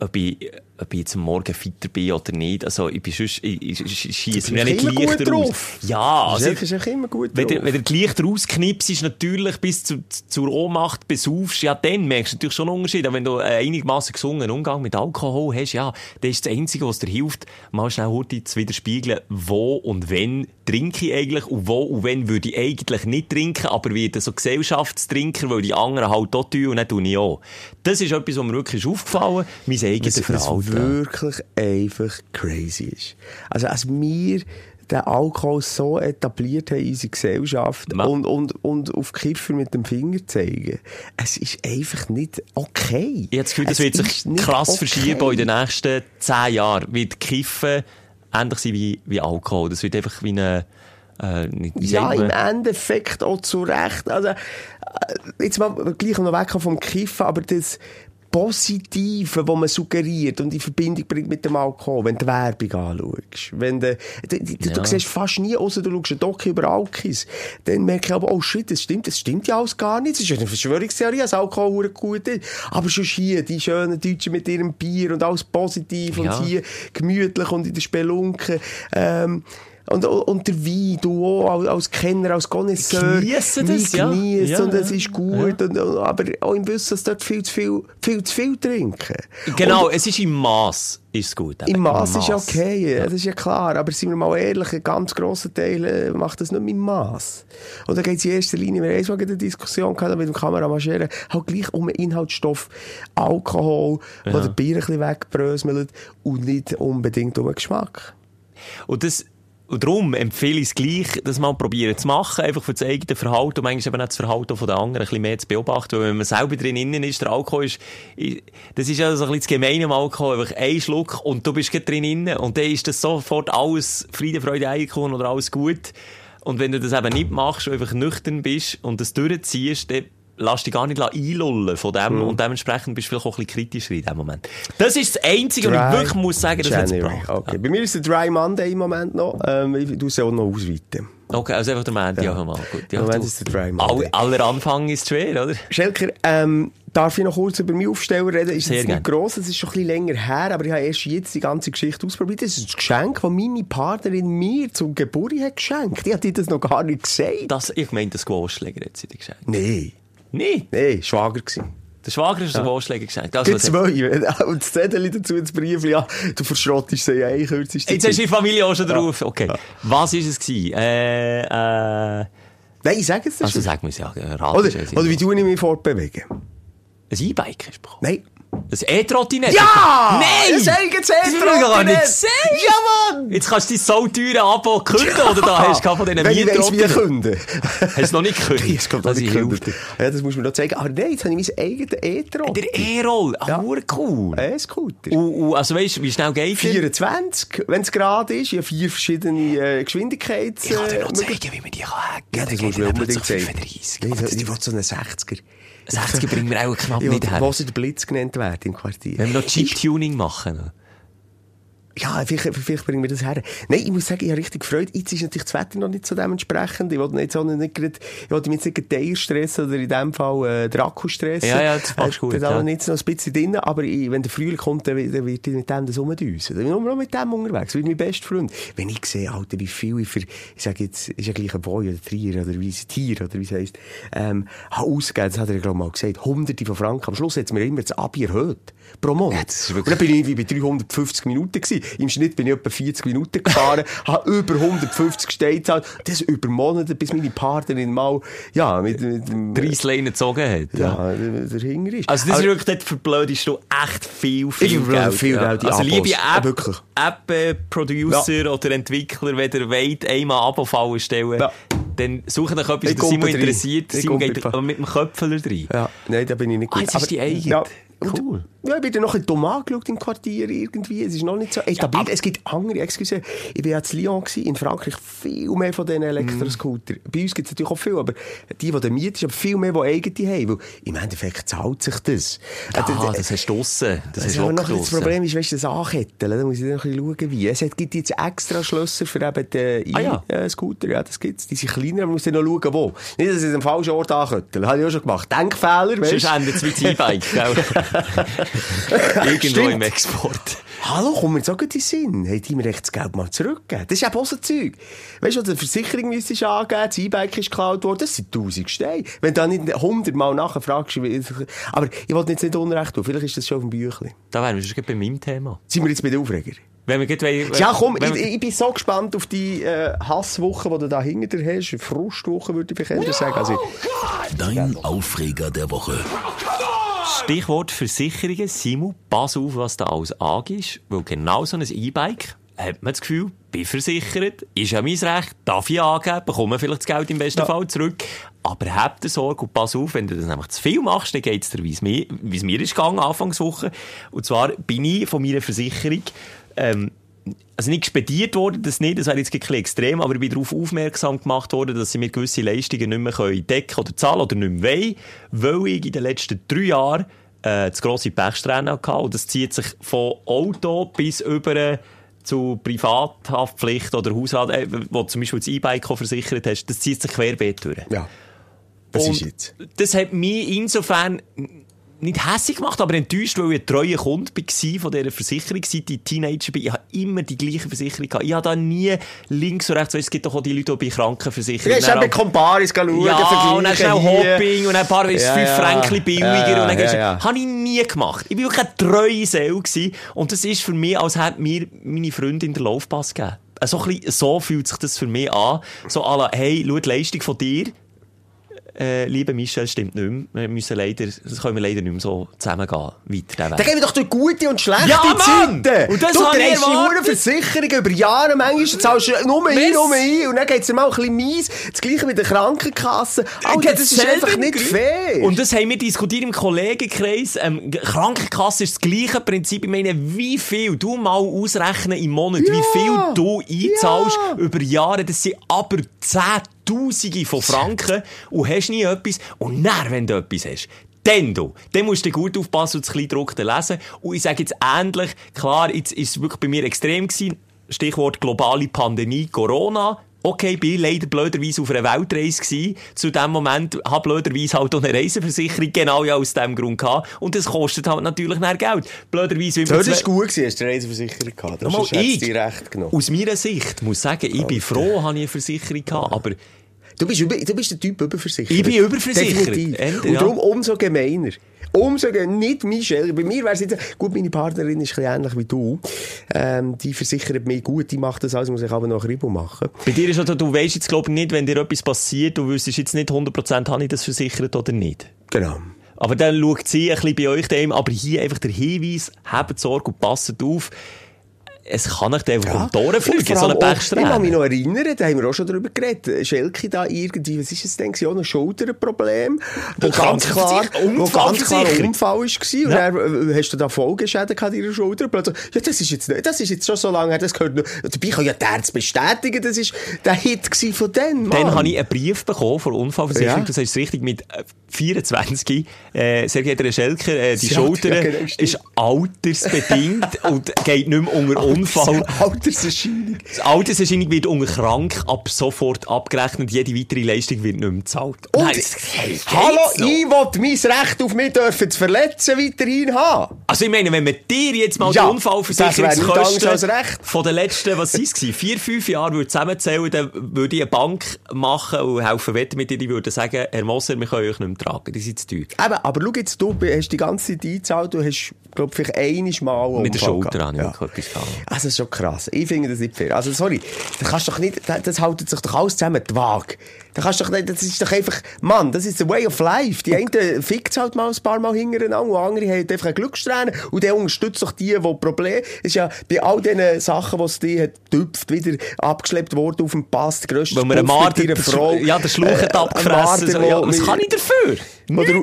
ob ich, ob ich jetzt am Morgen fitter bin oder nicht. Also ich bin sonst, ich, ich, ich schiesse Du mir nicht leichter drauf. Ja, also, das ist immer gut wenn drauf. du, wenn du rausknipst, ist natürlich bis zu, zur Ohnmacht besaufst, ja, dann merkst du natürlich schon einen Unterschied. Aber wenn du einen einigermaßen gesungenen Umgang mit Alkohol hast, ja, das ist das Einzige, was dir hilft, mal schnell heute zu widerspiegeln, wo und wenn trinke ich eigentlich und wo und wenn würde ich eigentlich nicht trinken, aber werde so Gesellschaftstrinker, weil die anderen halt auch tun und dann tue ich auch. Das ist etwas, was mir wirklich ist aufgefallen, mein eigenes Verhalten. Wirklich einfach crazy ist. Also, als wir den Alkohol so etabliert haben in unserer Gesellschaft und, und, und auf Kiffer mit dem Finger zeigen, es ist einfach nicht okay. Ich habe das Gefühl, das wird sich krass okay. verschieben in den nächsten zehn Jahren. Wird Kiffen ähnlich sein wie, wie Alkohol. Das wird einfach wie eine, äh, Ja, im? Endeffekt auch zu Recht. Also, äh, jetzt mal gleich noch weg vom Kiffen, aber das Positive, das man suggeriert und in Verbindung bringt mit dem Alkohol, wenn du die Werbung anschaust, wenn du, du, du, Ja. du siehst fast nie, außer du schaust einen Doku über Alkis, dann merke ich aber, oh shit, das stimmt, das stimmt ja alles gar nicht. Das ist eine Verschwörungstheorie, dass Alkohol verdammt gut ist. Aber schon hier, die schönen Deutschen mit ihrem Bier und alles positiv Ja. und hier gemütlich und in der Spelunke, ähm, und, und der Wein, du auch als- Kenner, als Connoisseur. Geniessen das, ja. Ja, und es ja. ist gut. Und, aber auch im Wissen, dass dort viel zu viel, viel zu viel trinken. Genau, Und es ist im Maß ist gut. eben. im Maß ist Mass. okay, das ist ja klar. Aber sind wir mal ehrlich, ein ganz grosser Teil äh, macht das nicht mit Maß. Und da geht es in erster Linie, wir haben einmal eine Diskussion gehabt mit dem Kameramann, halt gleich um einen Inhaltsstoff Alkohol, der der Bier ein bisschen wegbröselt und nicht unbedingt um den Geschmack. Und das, und darum empfehle ich es gleich, das mal probieren zu machen, einfach für das eigene Verhalten und manchmal eben auch das Verhalten von den anderen ein bisschen mehr zu beobachten, weil wenn man selber drin innen ist, der Alkohol ist, das ist ja so ein bisschen das Gemeine am Alkohol, einfach ein Schluck und du bist gerade drin innen und dann ist das sofort alles Friede, Freude, Eierkuchen oder alles gut. Und wenn du das eben nicht machst, und einfach nüchtern bist und das durchziehst, dann lass dich gar nicht einlullen von dem Mhm. und dementsprechend bist du vielleicht auch ein bisschen kritischer in dem Moment. Das ist das Einzige, was ich Dry wirklich muss sagen, das hat es gebracht. Okay. Bei mir ist der Dry Monday im Moment noch. Ähm, ich tue es auch noch ausweiten. Okay, also einfach der Montag, ja, mal gut. Ja, Moment ist der Dry Monday. All, aller Anfang ist schwer, oder? Schelker, ähm, darf ich noch kurz über meinen Aufsteller reden? Ist Sehr jetzt nicht gross, es ist schon ein bisschen länger her, aber ich habe erst jetzt die ganze Geschichte ausprobiert. Das ist ein Geschenk, das meine Partnerin mir zum Geburtstag hat geschenkt. Ich habe dir das noch gar nicht gesagt. Das, ich meinte, das Gewurstschläger hat sie dir geschenkt. Nein, Nee, nein, Schwager gewesen. der Schwager ist ja. Gewurstschläger geschenkt. Also, hat- zwei. Und das Zettel dazu, das Brief, ja, du verschrottest sie ja eh kürzest. Jetzt hast du die Familie auch schon drauf. Okay. Was ist es gewesen? Äh, äh, Nein, sag es dir also sag mir ja, Oder, es ja. oder wie du ich mich fortbewegen? Ein E-Bike hast du bekommen. Nein. Das E-Trottinett? Ja! Nein! Das hab ich gar nicht E-Trottinett! gesehen! Ja, Mann! Jetzt kannst du dein so teure Abo kündigen, oder da hast du von diesen Wenn ich weiss, wie ich Mietrottinett? künde. Hast du es noch nicht gekündigt? Ich glaube, Das das, hilft. ja, das muss man noch zeigen. Aber nein, jetzt habe ich mein eigenes E-Trot. Der E-Roll, ah, Ja. cool. E-Scooter. Und, und, also weißt du, wie schnell geht der? 24, wenn es gerade ist. Ich habe vier verschiedene äh, Geschwindigkeits... Ich kann dir noch zeigen, wie man die kann hacken Ja, das muss man er unbedingt zeigen. 35. Nein, Aber das- ich will so einen 60er. 60 bringen wir auch knapp Ich nicht her. wo sie der Blitz genannt wird im Quartier. Wenn wir noch Chip-Tuning machen. Ja, vielleicht, vielleicht bringen wir das her. Nein, ich muss sagen, ich habe richtig gefreut. Jetzt ist natürlich das Wetter noch nicht so dementsprechend. Ich wollte jetzt auch nicht gerade, ich wollte mich jetzt nicht den stressen oder in dem Fall äh, den Akku stressen. Ja, ja, das machst du gut, Da ja. ja. jetzt noch ein bisschen drin, aber ich, wenn der Frühling kommt, dann, dann wird ich mit dem das rumdüsen. Dann bin ich nur noch mit dem unterwegs. Wie mein bester Freund. Wenn ich sehe, Alter, wie viel ich für, ich sage jetzt, ist ja gleich ein Boy oder Trier oder wie es Tier oder wie es heisst, ähm, habe ausgegeben, das hat er, glaube ich, mal gesagt, hunderte von Franken. Am Schluss hat es mir immer das Abi erhöht. Pro Monat. ist Und dann bin ich irgendwie bei 350 Minuten gewesen. Im Schnitt bin ich etwa 40 Minuten gefahren, habe über 150 Steine gezahlt. Das über Monate, bis meine Partnerin mal, ja, mit, mit dem, 30 Leinen gezogen hat. ja, der, der Hinger ist. Also das ist wirklich, dort verblödest du echt viel, Ich viel Geld. viel ja. Geld Also liebe Ja, App. App-Producer oder Entwickler, wenn ihr wollt, einmal Abo-Fallen stellen, Ja. dann sucht euch etwas, Ich das Simon interessiert. Ich Simon geht mit dem Köpfler rein. Ja, nein, da bin ich nicht Ah, gut. jetzt ist die eigene. Ja. Cool. Und, ja, ich bin dann noch ein dumm angeschaut im Quartier irgendwie. Es ist noch nicht so etabliert. aber- es gibt andere, excuse, ich war ja in Lyon gewesen, in Frankreich viel mehr von diesen Elektroscootern. Bei uns gibt es natürlich auch viel, aber die, die der Miet ist, aber viel mehr, die eigene haben. Weil im Endeffekt zahlt sich das. Ja, Äh, das hast du draussen. Das Das ist du noch das. Problem ist, weißt du, das Anketteln, da muss ich dann noch ein bisschen schauen, wie. Es hat- gibt jetzt extra Schlösser für eben den Ah, ja. E-Scooter, ja, das gibt's. Die sind kleiner, aber man muss dann noch schauen, wo. Nicht, dass ich am falschen Ort anketteln. Habe ich auch schon gemacht. Denkfehler, weißt Sonst endet es das E-Bike? Irgendwo Stimmt. im Export. Hallo, komm mir jetzt auch gut in den Sinn. Hey, die mir echt das Geld mal zurückgeben. Das ist eben auch so Zeug. Weißt du, eine Versicherung müsstest du angeben, das E-Bike ist geklaut worden, das sind 1000 Steine. Wenn du dann nicht 100 Mal nachher fragst, wie- aber ich wollte jetzt nicht Unrecht tun, vielleicht ist das schon auf dem Büchlein. Da wären wir schon bei meinem Thema. Sind wir jetzt bei den Aufreger? Wenn wir gleich wollen- Ja, komm, wenn ich, ich bin so gespannt auf die äh, Hasswoche, die du da hinter dir hast. Frustwoche, würde ich vielleicht eher sagen. Also, Dein Aufreger der Woche. Stichwort Versicherungen. Simon, pass auf, was da alles angehst. Weil genau so ein E-Bike hat man das Gefühl, bin versichert, ist ja mein Recht, darf ich angeben, bekomme vielleicht das Geld im besten Fall zurück. Aber habt Sorge und pass auf, wenn du das nämlich zu viel machst, dann geht's dir, wie es mir, wie es mir ist gegangen, Anfangswoche. Und zwar bin ich von meiner Versicherung, ähm, also nicht gespediert worden, das nicht, das wäre jetzt ein extrem, aber ich bin darauf aufmerksam gemacht worden, dass sie mir gewisse Leistungen nicht mehr können decken oder zahlen oder nicht mehr wollen, weil ich in den letzten drei Jahren äh, das grosse Pechsträhne hatte und das zieht sich von Auto bis über zu Privathaftpflicht oder Hausrat, äh, wo zum Beispiel das E-Bike versichert hast, das zieht sich querbeet durch. ja. Was Und ist jetzt? Das hat mich insofern nicht hässlich gemacht, aber enttäuscht, weil ich ein treuer Kunde war von dieser Versicherung, seit ich Teenager bin. Ich habe immer die gleiche Versicherung gehabt. Ich habe da nie links und rechts, weißt, es gibt doch auch die Leute, die bei Krankenversicherungen... Du gehst eben Comparis schauen, ja, und dann schnell. Hopping und ein paar Ja, fünf ja. Franken billiger Ja, und dann ja, ja. Habe ich nie gemacht. Ich war wirklich eine treue Seele gewesen. und das ist für mich, als hätte mir meine Freundin den Laufpass gegeben. So, ein bisschen, so fühlt sich das für mich an. So à la, hey, schau die Leistung von dir. Äh, liebe Michel, stimmt nicht mehr. Wir müssen leider, das können wir leider nicht mehr so zusammengehen. Weiter Dann geben wir doch durch gute und schlechte Ja, Mann! Zeiten. Und das du drehst die Versicherungen über Jahre, manchmal zahlst du nur ein, nur ein und dann geht's dir mal ein bisschen mies. Das Gleiche mit der Krankenkasse. Alter, das ist Selber einfach nicht fair. Und das haben wir diskutiert im Kollegenkreis. Ähm, Krankenkasse ist das gleiche Prinzip. Ich meine, wie viel du mal ausrechnen im Monat, wie viel du einzahlst Ja. über Jahre, das sind aber Zehntausende von Franken und hast nie etwas. Und dann, wenn du etwas hast, dann du, dann musst du gut aufpassen und das Kleingedruckte lesen. Und ich sage jetzt ähnlich, klar, jetzt ist es wirklich bei mir extrem gewesen. Stichwort globale Pandemie, Corona. Okay, bin leider blöderweise auf einer Weltreise gewesen. Zu dem Moment habe blöderweise halt auch eine Reiseversicherung genau ja aus dem Grund gehabt. Und das kostet halt natürlich mehr Geld. Blöderweise, das war gut, gewesen, hast du eine Reiseversicherung gehabt. Das ist jetzt ich, dir recht genommen. aus meiner Sicht, muss sagen, ich bin froh, habe ich eine Versicherung gehabt, aber Du bist, über, du bist der Typ überversichert. Ich bin überversichert. Definitiv. Und darum umso gemeiner. Umso nicht Michelle. Bei mir wäre es jetzt, gut, meine Partnerin ist ein bisschen ähnlich wie du. Ähm, die versichert mich gut, die macht das alles, muss ich aber noch Ribo machen. Bei dir ist also, du weißt jetzt, glaube ich, nicht, wenn dir etwas passiert, du wüsstest jetzt nicht 100% habe ich das versichert oder nicht. Genau. Aber dann schaut sie ein bisschen bei euch daheim, aber hier einfach der Hinweis, habt Sorge und passt auf, es kann nicht einfach um die Ohren fliegen, so eine Ich kann mich Pechsträhne. noch erinnern, da haben wir auch schon drüber geredet. Schelke da irgendwie, was ist es denn? Auch ein Schulterproblem. Wo ganz klar, wo ganz klar ein Unfall war. Und dann äh, hast du da Folgeschäden gehabt in deiner Schulter. Plötzlich, ja, das ist jetzt nicht, das ist jetzt schon so lange her, das gehört noch. Dabei kann ja der Arzt bestätigen, das ist der Hit gewesen von denen, Mann. Dann habe ich einen Brief bekommen von Unfallversicherung, Ja. das heißt richtig, mit äh, 24, äh, geehrter Herr Schelker, äh, die Ja, Schulter ja, genau, ist altersbedingt und geht nicht mehr unter Unfall. Alterserscheinung. Alterserscheinung wird unter krank ab sofort abgerechnet, jede weitere Leistung wird nicht mehr gezahlt. Und, Nein, hey, hallo, noch? ich will mein Recht auf mich dürfen zu verletzen weiterhin haben. Also ich meine, wenn man dir jetzt mal Ja, die Unfallversicherungskosten von den letzten, was sind es vier, fünf Jahre würde zusammenzählen, dann würde ich eine Bank machen und helfen wetten mit dir, die würden sagen, Herr Moser, wir können euch nicht mehr tragen, die sind zu teuer. Eben, aber schau jetzt, du hast die ganze Zeit eingezahlt, du hast, glaub vielleicht einiges Mal einen Mit der Schulter ich Ja. etwas gehabt. Also, das ist schon krass. Ich finde das nicht fair. Also, sorry. Das kannst doch nicht, das, das haltet sich doch alles zusammen, die Waage. Das kannst doch nicht, das ist doch einfach, Mann, das ist the way of life. Die einen fickt halt mal ein paar Mal hintereinander und andere haben einfach einen Glückssträhne und der unterstützt doch die, die Probleme, ist ja bei all diesen Sachen, die es die hat, tüpft, wieder abgeschleppt worden auf dem Pass, der grösste Weil man einen Marder, Frau. ja, der Schluch hat äh, abgefressen. ein So, Marder, ja, was kann ich dafür? Oder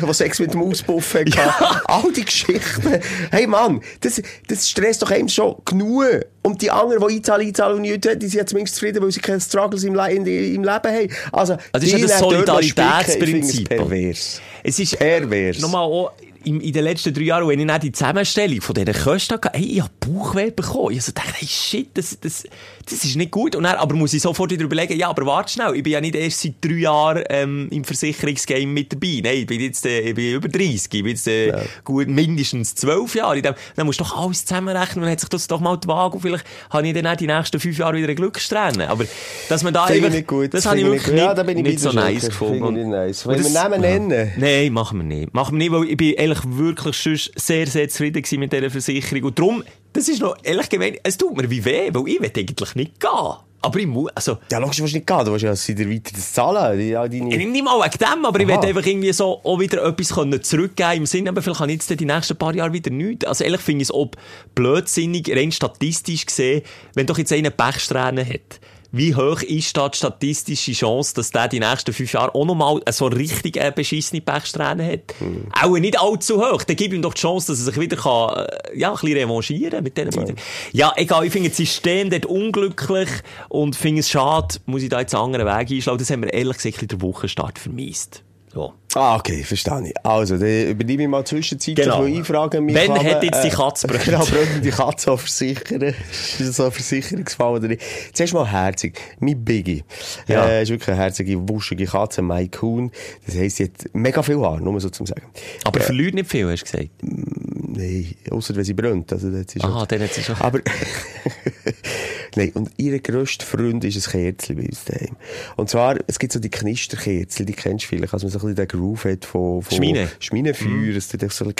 was Sex mit dem Auspuff hat. gehabt. All die Geschichten. Hey Mann, das, das stresst doch einem schon genug. Und die anderen, die einzahlen, einzahlen und nichts haben, die sind ja zumindest zufrieden, weil sie keine Struggles im, Le in, im Leben haben. Also, Also ist ja das Solidaritätsprinzip. Pervers. Es ist Pervers. Nochmal auch in, in den letzten drei Jahren, wenn ich dann die Zusammenstellung von diesen Kosten hatte, hey, ich habe Bauchweh bekommen. Ich so dachte, hey, shit, das, das, das ist nicht gut. Und dann, aber muss ich sofort wieder überlegen, ja, aber warte schnell, ich bin ja nicht erst seit drei Jahren ähm, im Versicherungsgame mit dabei. Nein, ich bin jetzt äh, ich bin über 30, ich bin jetzt äh, gut mindestens zwölf Jahre. In dem- Dann musst du doch alles zusammenrechnen und hat sich das doch mal die Waage und vielleicht habe ich dann auch die nächsten fünf Jahre wieder eine Glückssträhne. Aber dass man da ich einfach, nicht gut. das habe ich wirklich nicht- Ja, da bin ich nicht so nice Schelker. gefunden. Ich nicht nice. Wollen wir Namen nennen? Nein, machen wir nicht. Machen wir nicht, weil ich bin ehrlich wirklich sonst sehr, sehr zufrieden mit dieser Versicherung. Und darum, das ist noch ehrlich gemeint, es tut mir wie weh, weil ich will eigentlich nicht gehen. Aber ich muss, also, Ja, logisch, willst du nicht gehen. Du willst ja wieder weiter das zahlen. Die, all deine... nicht mal wegen dem, aber ich Aha. will einfach irgendwie so auch wieder etwas können zurückgeben im Sinne, aber vielleicht kann ich jetzt die nächsten paar Jahre wieder nichts. Also ehrlich finde ich es ob blödsinnig, rein statistisch gesehen, wenn doch jetzt einer Pechsträhne hat. Wie hoch ist da die statistische Chance, dass der die nächsten fünf Jahre auch nochmal so richtig äh, beschissene Pechsträhne hat? Hm. Auch nicht allzu hoch. Dann gib ihm doch die Chance, dass er sich wieder kann, äh, ja, ein bisschen revanchieren mit denen wieder. Ja, egal, ich finde das System dort unglücklich und finde es schade, muss ich da jetzt einen anderen Weg einschlagen. Das haben wir ehrlich gesagt in der Wochenstart vermisst. So. Ah, okay, verstehe ich. Also, dann übernehme ich mal zwischenzeitlich Genau. noch Einfragen. mich Wann Klappe. hat jetzt die Katze brennt? Genau, brennt die Katze auch versichern? ist das so ein Versicherungsfall oder nicht? Zuerst mal herzig. Mein Biggie. Ja. Äh, ist wirklich eine herzige, wuschige Katze, Mai Kuhn. Das heisst, sie hat mega viel Haar, nur so zum sagen. Aber verliert nicht viel, hast du gesagt. Nein, außer wenn sie brennt. Also, das ist Aha, dann hat sie schon. Aber, nein, und ihr grösster Freund ist ein Kerzchen bei uns daheim. Und zwar, es gibt so die Knisterkerzchen, die kennst du vielleicht, also man so ein bisschen den Groove hat von, von Schmine. Schminenfeuer, es tut echt so, Ja.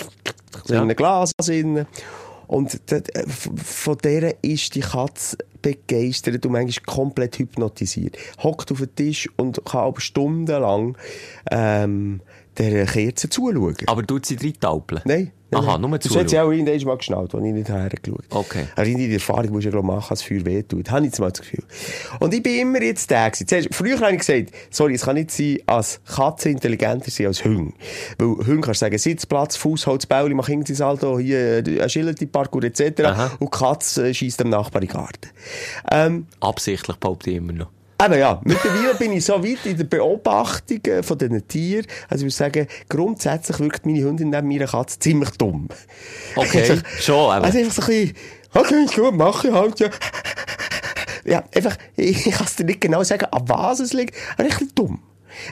in einem Glas drin. Und von der ist die Katze begeistert und manchmal komplett hypnotisiert. Hockt auf den Tisch und kann aber stundenlang ähm, der Kerze zuschauen. Aber tut sie drin taupeln? Nein. Aha, nur Das hat sie zuschauen. auch irgendwann mal geschnallt, als ich nicht hergeschaut habe. Okay. Also in die Erfahrung musst du ja machen, als Feuer wehtut. Habe ich jetzt mal das Gefühl. Und ich bin immer jetzt der gewesen. Zuerst, früher habe ich gesagt, sorry, es kann nicht sein, als Katze intelligenter sein als Hunde. Weil Hunde kannst du sagen, Sitzplatz, Fuß, Holz, Bauli, mach irgendwie Salto, hier, äh, Agility-Parkour, etc. Aha. Und die Katze äh, schießt dem Nachbar in den Garten. Ähm, Absichtlich behaupte ich immer noch. Eben ja, mittlerweile bin ich so weit in der Beobachtung äh, von diesen Tieren, also ich würde sagen, grundsätzlich wirkt meine Hündin neben meiner Katze ziemlich dumm. Okay, Einfach- schon, aber- Also einfach so ein bisschen, okay, ist gut, mach ich halt, ja. Ja, einfach, ich, ich kann es dir nicht genau sagen, an was es liegt, aber ein bisschen dumm.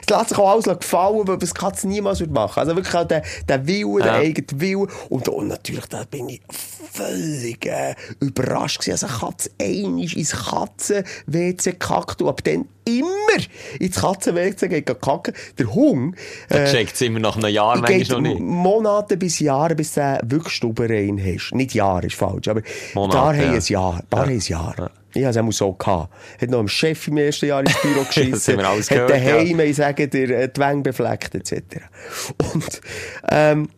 Es lässt sich auch alles gefallen, weil das Katze niemals würde machen. Also wirklich auch der, der Wille, der Ja. eigene Wille. Und, und natürlich, da bin ich völlig äh, überrascht gewesen. Also Katze einisch ins Katzen-WC gekackt und ab dann immer ins Katzenweg geht kacken. Der Hund, Da äh, checkt es immer nach einem Jahr manchmal noch nicht. Monate bis Jahre, bis du wirklich Stubenrein hast. Nicht Jahre, ist falsch, aber Monate, da haben ja. ein Jahr, da haben ein Jahr. Ich habe es auch so gehabt. Hat noch dem Chef im ersten Jahr ins Büro geschissen. Das hat daheim, ich sage dir, äh, die Wänge befleckt, etc. Und, ähm,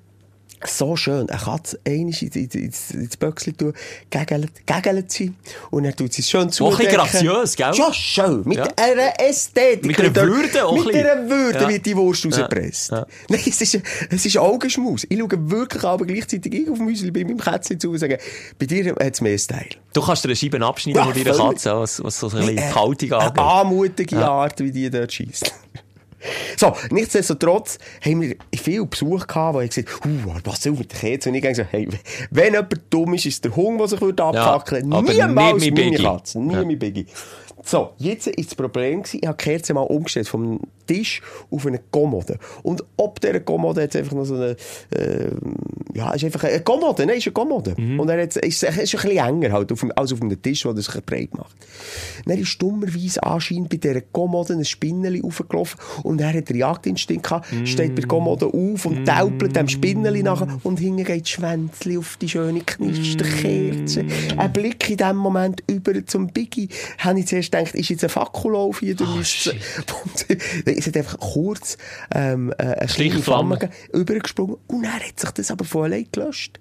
so schön. Eine Katze einmal ins, ins, ins, ins Böckchen tun, gegelt, sie. Und dann tut sie es schön zu. Auch ein graziös, gell? Ja, schön. Mit Ja. einer Ästhetik. Mit einer Würde auch Mit einer Würde Ja. wird die Wurst Ja. rausgepresst. Ja. Nein, es ist, es ist Augenschmaus. Ich schaue wirklich aber gleichzeitig ich auf Müsli bei meinem Kätzchen zu und sage, bei dir hat es mehr Style. Du kannst dir eine Scheibe abschneiden Ja, von deiner. Katze, was, was so ein bisschen Haltung Eine angeht. anmutige Art, wie die dort schießt. So, nichtsdestotrotz haben wir viel Besuch gehabt, wo ich gesagt uh, was soll mit der Kerze? Und ich gesagt, hey, wenn jemand dumm ist, ist der Hund, der sich abfackeln würde. Niemals nicht meine. Katze. Nie Ja. mein Biggie. So, jetzt ist das Problem gewesen, ich habe die Kerze mal umgestellt vom Tisch auf eine Kommode. Und ob dieser Kommode jetzt einfach noch so eine, äh, ja, ist einfach eine Kommode, nein, ist eine Kommode. Mhm. Und er hat, ist, ist ein bisschen enger halt auf als auf einem Tisch, wo er sich breit macht. Dann ist dummerweise anscheinend bei dieser Kommode ein Spinneli aufgelaufen und er hat den Jagdinstinkt gehabt, steht bei der Kommode auf und täupelt dem Spinneli nachher und hinten geht das Schwänzli auf die schöne Knisterkerze. Ein Blick in dem Moment über zum Biggie, habe ich zuerst gedacht, ist jetzt ein Fakullauf hier durch oh, Und es hat einfach kurz ähm, äh, eine kleine Stichflamme. Flamme gegeben, übergesprungen und er hat sich das aber von allein gelöscht.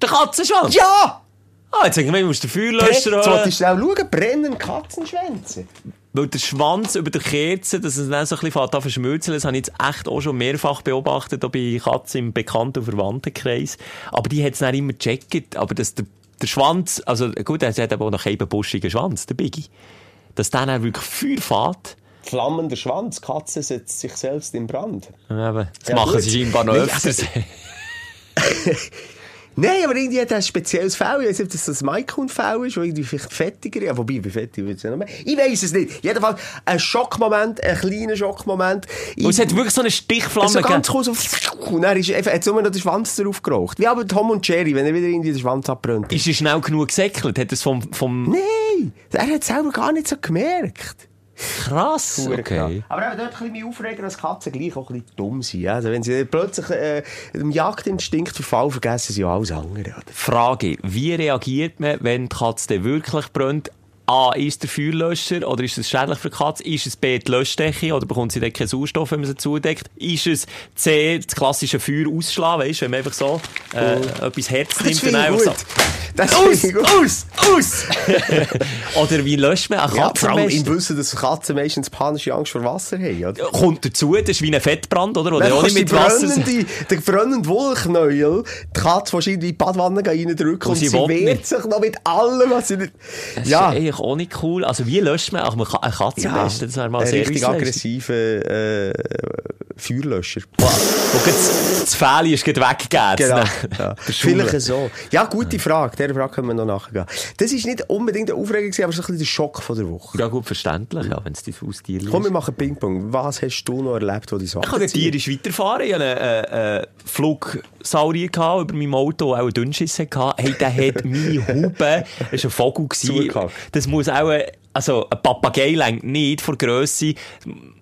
Der Katzenschwanz? Ja! Ah, jetzt irgendwann musst du den Feuerlöscher Jetzt holen. ich schnell schauen, brennen Katzenschwänze. Weil der Schwanz über der Kerze, dass es dann so ein bisschen fährt an verschmilzen, das habe ich jetzt echt auch schon mehrfach beobachtet, auch bei Katzen im Bekannten- und Verwandtenkreis. Aber die hat es dann immer gecheckt. Aber dass der, der Schwanz, also gut, er hat aber auch noch einen buschigen Schwanz, der Biggie. Dass der dann wirklich Feuer fährt. Flammender Schwanz, Katze setzt sich selbst in Brand. Eben, das Ja, machen gut. sie scheinbar noch Nee, öfters. Nein, aber irgendwie hat er ein spezielles Fell. Ich weiß nicht, ob das das Maikun-Fell ist, wo irgendwie vielleicht fettiger Ja, wobei, bei fettig wird es ja noch mehr. Ich weiß es nicht. Jedenfalls ein Schockmoment, ein kleiner Schockmoment. Und es hat wirklich so eine Stichflamme so ganz gegeben. kurz so, und dann ist hat nur noch der Schwanz drauf geraucht. Wie aber Tom und Jerry, wenn er wieder irgendwie den Schwanz abbrennt. Ist er schnell genug gesäckelt? Hat es vom, vom Nein, er hat es selber gar nicht so gemerkt. Krass, okay. Okay. Aber eben dort ein bisschen aufregen, dass Katzen gleich auch ein bisschen dumm sind. Also wenn sie plötzlich äh, dem Jagdinstinkt verfallen, vergessen sie ja alles andere. Oder? Frage, wie reagiert man, wenn die Katze wirklich brennt? A, ist der Feuerlöscher oder ist es schädlich für die Katze? Ist es B, die Löschdecke oder bekommt sie dann keinen Sauerstoff, wenn man sie zudeckt? Ist es C, das klassische Feuer ausschlagen, weißt du, wenn man einfach so äh, etwas Herz nimmt und einfach so... Das Aus, aus, aus! oder wie löscht man eine Ja, Katze besten? im Wissen, dass Katzen meistens panische Angst vor Wasser haben. Oder? Kommt dazu, das ist wie ein Fettbrand, oder? Oder auch nicht mit Wasser... der brennende Wollknäuel, die Katze wahrscheinlich in die Badwanne reindrücken und sie sie will wehrt nicht. sich noch mit allem, was sie nicht... Ja. ist eigentlich auch nicht cool. Also wie löscht man auch eine Katze am besten? Das wäre mal ein sehr richtig aggressiver äh, Feuerlöscher. Wo das, das Fähli ist gerade weggegeben. Genau. Ja. Der. Vielleicht so. Ja, gute Frage. Dieser Frage können wir noch nachgehen. Das ist nicht unbedingt eine Aufregung, gewesen, aber so ein bisschen der Schock von der Woche. Ja, gut verständlich, ja, wenn es dein Haustier ist. Komm, wir machen Ping-Pong. Was hast du noch erlebt, wo die so Ich kann tierisch weiterfahren. Ich hatte einen äh, äh, Flugsaurier gehabt, über meinem Auto, der auch einen Dünnschiss hatte. Hey, der hat meine Haube, das war ein Vogel. gewesen. Das muss auch, ein- also ein Papagei längt nicht von Grösse.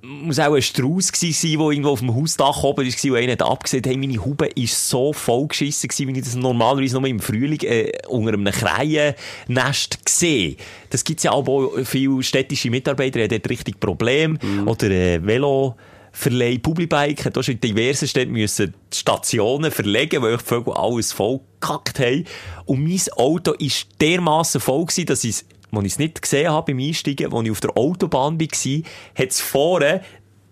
Muss auch ein Strauss gewesen sein, der irgendwo auf dem Hausdach oben war, und einer hat abgesehen, hey, meine Haube ist so voll geschissen gewesen, wie ich das normalerweise nur im Frühling äh, unter einem Kreiennest sehe. Das gibt's ja auch viele städtische Mitarbeiter, die haben dort richtig Probleme. Oder äh, Velo. Verleih Publibike hat auch schon in diversen Städten müssen die Stationen verlegen, weil die Vögel alles voll gekackt haben. Und mein Auto war dermassen voll gewesen, dass ich als ich es nicht gesehen habe beim Einsteigen, als ich auf der Autobahn war, hat es vorne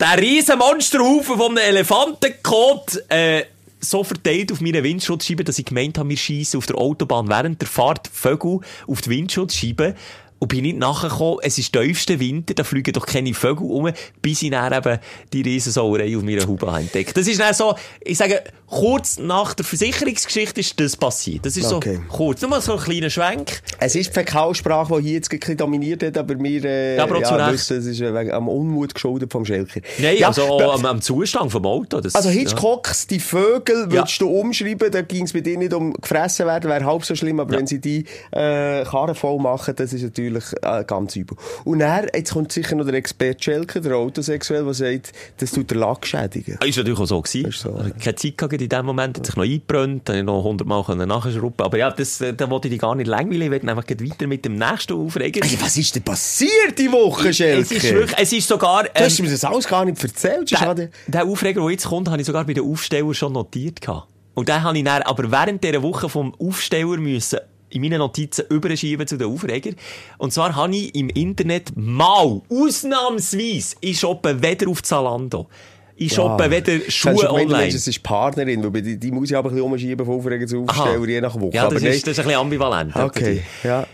den riesen Monsterhaufen von einem Elefantenkot, äh, so verteilt auf meine Windschutzscheibe, dass ich gemeint habe, wir schießen auf der Autobahn während der Fahrt Vögel auf die Windschutzscheibe. Und bin nicht nachgekommen, es ist tiefster Winter, da fliegen doch keine Vögel um, bis ich dann eben die Riesensauerei auf meiner Haube entdeckt. Das ist dann so, ich sage, kurz nach der Versicherungsgeschichte ist das passiert. Das ist Okay. so kurz. Nur mal so ein kleiner Schwenk. Es ist die Fäkalsprache, die hier jetzt ein bisschen dominiert hat, aber wir äh, Ja, aber Recht. wissen, es ist äh, wegen am Unmut geschuldet vom Schelker. Nein, ja, also auch am, am Zustand vom Auto. Das, Also Hitchcocks, die Vögel, Ja. würdest du umschreiben, da ging es bei dir nicht um gefressen werden, wäre halb so schlimm, aber Ja. wenn sie die äh, Karren voll machen, das ist natürlich natürlich äh, ganz übel. Und dann, jetzt kommt sicher noch der Experte Schelke, der Autosexuell, der sagt, das tut der Lack schädigen. Ist natürlich auch so gewesen. So, hatte keine Zeit gehabt in dem Moment, hat sich noch eingebrannt, habe ich noch hundertmal können nachschrauben. Aber ja, das, äh, da wollte ich dich gar nicht langweilen. Ich werde einfach weiter mit dem nächsten Aufreger. Ey, was ist denn passiert die Woche, Schelke? es ist wirklich, es ist sogar, Du ähm, hast mir das alles gar nicht erzählt. Schade. der Aufreger, der jetzt kommt, habe ich sogar bei den Aufstellern schon notiert gehabt. Und den habe ich dann, aber während dieser Woche vom Aufsteller müssen in meinen Notizen überschieben zu den Aufreger. Und zwar habe ich im Internet mal, ausnahmsweise, ich shoppe weder auf Zalando, ich shoppe weder Hast du Schuhe du online. meinst, Es ist Partnerin, weil die, die muss ich aber ein bisschen umschieben von Aufreger zu Aufsteller, je nach Woche. Ja, aber das ist, das ist ein bisschen ambivalent. Okay, ja.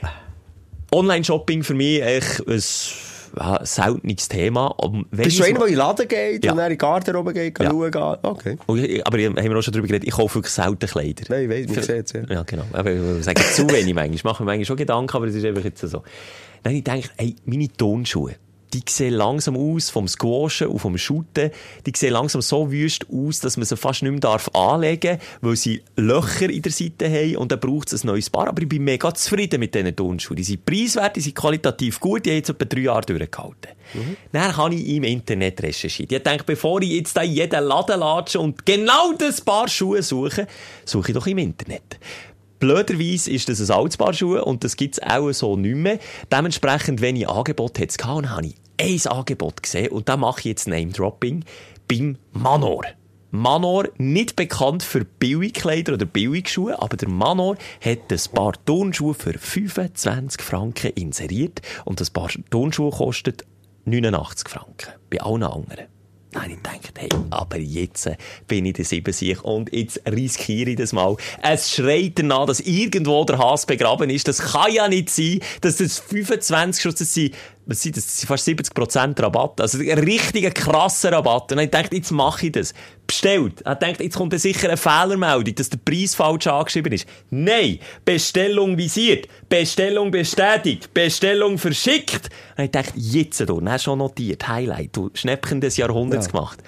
Online-Shopping für mich echt ein, ja, ein seltenes Thema. Und wenn Bist du einer, der in den Laden geht Ja. und dann in die Garderobe geht, Ja. schauen? Okay. Und ich- Aber haben wir auch schon darüber geredet, ich kaufe wirklich selten Kleider. Nein, ich weiss, man Für- sieht's, ja. Ja, genau. Aber ich sage zu wenig manchmal. Ich mache mir manchmal schon Gedanken, aber es ist einfach jetzt so. Dann ich denke, ey, meine Tonschuhe, die sehen langsam aus, vom Squashen und vom Shooten, die sehen langsam so wüst aus, dass man sie fast nicht mehr darf anlegen darf, weil sie Löcher in der Seite haben und dann braucht es ein neues Paar. Aber ich bin mega zufrieden mit diesen Tonschuhen. Die sind preiswert, die sind qualitativ gut, die haben jetzt etwa drei Jahre durchgehalten. Dann habe ich im Internet recherchiert. Ich denke, bevor ich jetzt da in jeden Laden latsche und genau das Paar Schuhe suche, suche ich doch im Internet. Blöderweise ist das ein altes Paar Schuhe und das gibt's auch so nicht mehr. Dementsprechend wenig Angebot hat's gehabt und habe ich ein Angebot gesehen und da mache ich jetzt Name-Dropping beim Manor. Manor, nicht bekannt für Billigkleider oder Billigschuhe, aber der Manor hat ein paar Turnschuhe für 25 Franken inseriert und das Paar Turnschuhe kostet 89 Franken. Bei allen anderen. Nein, ich denke, hey, aber jetzt äh, bin ich der Siebensieg und jetzt riskiere ich das mal. Es schreit danach, dass irgendwo der Hass begraben ist. Das kann ja nicht sein, dass das 25 Schuss, das sind, was sind das? Das sind fast 70% Rabatt. Also ein richtiger krasser Rabatt. Und ich dachte, jetzt mache ich das. Bestellt. Ich dachte, jetzt kommt sicher eine Fehlermeldung, dass der Preis falsch angeschrieben ist. Nein! Bestellung visiert. Bestellung bestätigt. Bestellung verschickt. Und ich dachte, jetzt, du, dann schon notiert. Highlight. Du Schnäppchen des Jahrhunderts Ja. gemacht.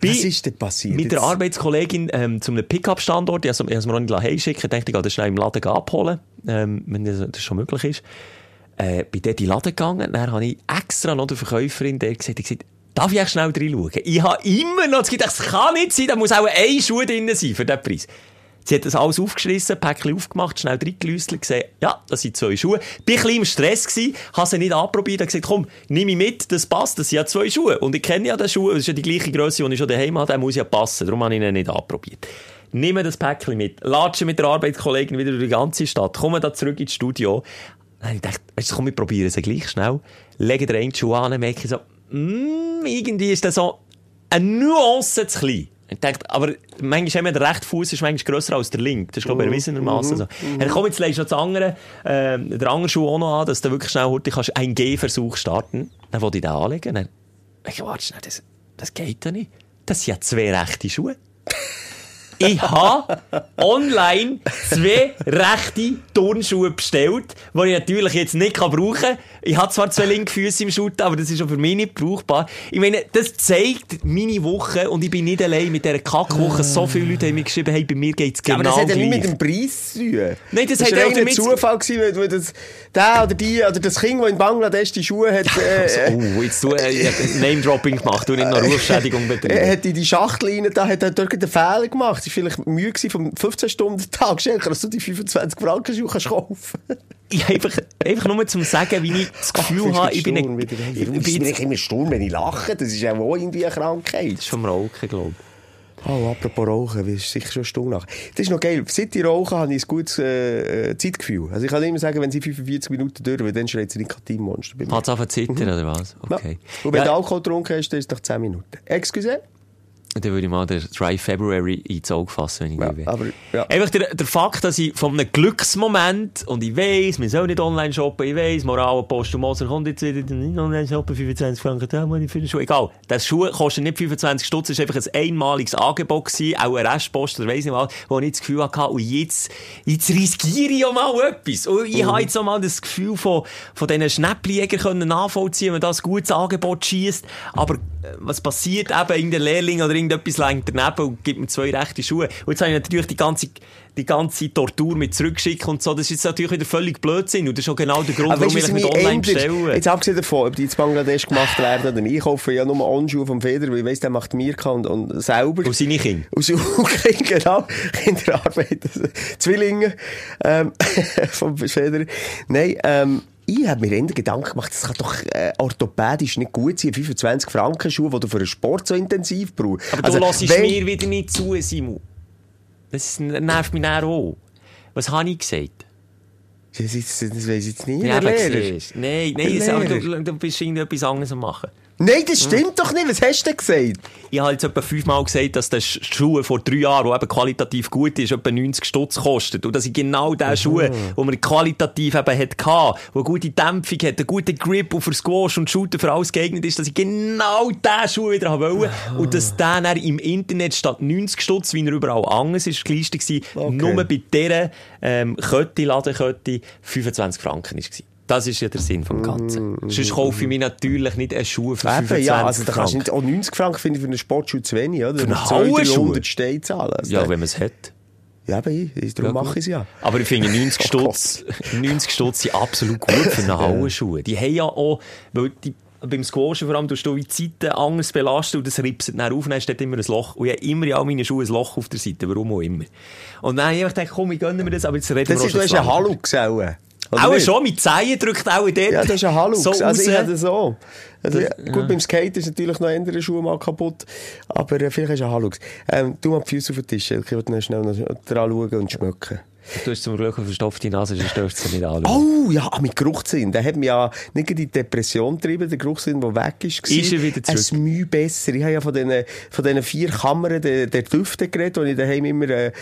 Was ist denn passiert? Mit der Arbeitskollegin ähm, zu einem Pickup-Standort, ich habe es mir noch nicht heimschicken Ich dachte, ich gehe das schnell im Laden abholen, ähm, wenn das, das schon möglich ist. Äh, bin dort in den Laden gegangen, dann habe ich extra noch der Verkäuferin der gesagt, ich gesagt, darf ich schnell reinschauen? Ich habe immer noch das Gefühl, das kann nicht sein, da muss auch ein Schuh drin sein für diesen Preis. Sie hat das alles aufgeschrissen, Päckchen aufgemacht, schnell reingelüsselt, gesehen, ja, das sind zwei Schuhe. Bin ein bisschen im Stress gewesen, habe sie nicht anprobiert, habe gesagt, komm, nimm mich mit, das passt, das sind ja zwei Schuhe. Und ich kenne ja den Schuh, das ist ja die gleiche Größe, die ich schon daheim habe, der muss ja passen, darum habe ich ihn nicht anprobiert. Nehme das Päckchen mit, latsche mit der Arbeitskollegin wieder durch die ganze Stadt, komme da zurück ins Studio. Dann ich gedacht, weißt du, komm, wir probieren es gleich schnell. Lege den einen Schuh an, merke ich so, mm, irgendwie ist das so eine Nuance zu klein. Ich dachte, aber manchmal haben wir der rechte Fuß ist manchmal grösser als der linke. Das ist, glaube ich, erwiesenermaßen so. Dann komm, jetzt legst du noch das andere, äh, der andere Schuh auch noch an, dass du wirklich schnell heute kannst einen Gehversuch starten. Dann wollte ich den anlegen. Dann, ich warte schnell, das, das geht doch nicht. Das sind ja zwei rechte Schuhe. Ich habe online zwei rechte Turnschuhe bestellt, die ich natürlich jetzt nicht kann brauchen kann. Ich habe zwar zwei linke Füße im Schutt, aber das ist auch für mich nicht brauchbar. Ich meine, das zeigt meine Woche und ich bin nicht allein mit dieser Kackwoche. So viele Leute haben mir geschrieben, hey, bei mir geht's Ja, genau aber das hat ja nicht mit dem Preis zu tun. Nein, das das hat ja auch zu- Zufall gewesen, weil, das, der oder die, oder das Kind, das in Bangladesch die Schuhe hat, äh, Oh, jetzt du äh, Name-Dropping gemacht, du nicht noch Rufschädigung Er betrieben. hat in die Schachtel rein, da hat er dort einen Fehler gemacht. War vielleicht Mühe vom 15-Stunden-Tag. Schenker, dass du die 25 Franken kannst kaufen Ich einfach, einfach nur zum sagen, wie ich das Gefühl habe, ich bin Sturm ich immer Sturm, wenn ich lache? Das ist ja auch irgendwie eine Krankheit. das ist vom Rauchen, glaube ich. Oh, apropos Rauchen, das ist sicher schon Stunde nach. Das ist noch geil. Seit ich rauche, habe ich ein gutes äh, Zeitgefühl. Also ich kann immer sagen, wenn sie 45 Minuten durch, weil dann schreit das Nikotinmonster bei mir. Hat es einfach zittern, oder was? Ja. Okay. Und wenn Ja, du Alkohol getrunken hast, dann ist es nach 10 Minuten. Excuse? Dann würde ich mal den Dry February ins Auge fassen, wenn ich Ja, will. aber, ja. Einfach der, der Fakt, dass ich von einem Glücksmoment, und ich weiss, wir sollen nicht online shoppen, ich weiss, Moral, Post und Moser kommt jetzt wieder, nicht online shoppen, 25 Franken, da muss ich für den Schuh. Egal. Das Schuh kostet nicht 25 Stutz, es war einfach ein einmaliges Angebot gewesen, auch ein Restpost, oder weiss nicht was, wo ich das Gefühl hatte, und jetzt, jetzt riskiere ich ja mal etwas. Und ich habe jetzt auch mal das Gefühl von, von diesen Schnäppljägern können nachvollziehen, wenn das gutes Angebot schießt. Aber was passiert eben, irgendein Lehrling oder irgendetwas längt daneben und gibt mir zwei rechte Schuhe. Und jetzt habe ich natürlich die ganze, die ganze Tortur mit zurückschicken und so. Das ist jetzt natürlich wieder völlig Blödsinn. Und das ist auch genau der Grund, Aber warum ich mich online bestelle. Jetzt abgesehen davon, ob die in Bangladesch gemacht werden oder nicht, ich kaufe ja nur On-Schuhe vom Feder, weil ich weiss, der macht Mirka und, und selber. Und seine Kinder. Aus Ukraine, genau. Kinderarbeit, Zwillinge, ähm, vom Feder. Nein, ähm, ich habe mir eher Gedanken gemacht, das kann doch äh, orthopädisch nicht gut sein, 25 Franken Schuhe, die du für einen Sport so intensiv brauchst. Aber Also, du lässt wenn- mir wieder nicht zu, Simon. Das nervt mich dann auch. Was habe ich gesagt? Das, ist, das weiss ich jetzt nicht, Ja. Nein, nein, das- du, du bist irgendetwas anderes am machen. Nein, das stimmt doch nicht, was hast du denn gesagt? Ich habe jetzt etwa fünfmal gesagt, dass der Sch- Schuh vor drei Jahren, der eben qualitativ gut ist, etwa 90 Stutz kostet. Und dass ich genau den Schuh, den man qualitativ eben hat gehabt, der gute Dämpfung hat, einen guten Grip und für Squash und Shooter für alles geeignet ist, dass ich genau diesen Schuh wieder haben wollte. Und dass der dann im Internet statt 90 Stutz, wie er überall anders ist, gelistet war, Okay. nur bei dieser, ähm, Kette, Ladenkette, 25 Franken war. Das ist ja der Sinn vom Ganzen. Sonst kaufe ich mir natürlich nicht einen Schuh für 25 Eben, ja, also da kannst nicht, auch 90 Franken finde ich für einen Sportschuh zu wenig, oder? Für einen 200, Hauenschuh? 300 Steine zahlen. Also Ja, wenn man es hat. ja, eben, darum Ja, mache ich es ja. Aber ich finde 90 Oh Stutz, 90 Stutz sind absolut gut für eine Hauenschuhe. Die haben ja auch, weil die, beim Squashen vor allem, tust du wie die Seite anders belasten und das ripset dann auf, dann hast dort immer ein Loch. Und ich habe immer in all meinen Schuhen ein Loch auf der Seite, warum auch immer. Und dann habe ich einfach gedacht, komm, ich gönne mir das, aber jetzt reden Das wir ist, auch hast schon einen zu lange. Halux auch. Oder Auch nicht? schon, mit Zehen drückt auch dort. Ja, das ist ein Halux. So also ich so. Also, gut, beim Skate ist natürlich noch andere Schuhe mal kaputt. Aber äh, vielleicht ist ein Halux. Ähm, du mal die Füße auf den Tisch. Ich noch schnell noch dran schauen und schmecken. Du hast zum Glück eine verstopfte Nase, sonst dürft ihr nicht anschauen. Oh, ja, ah, mit Geruchssinn. Der hat mich ja nicht in die Depression getrieben, der Geruchssinn, der weg ist. Ist er wieder zurück? Ein Mühe besser. Ich habe ja von diesen, von diesen vier Kammern der, der Düfte geredet, die ich daheim immer äh,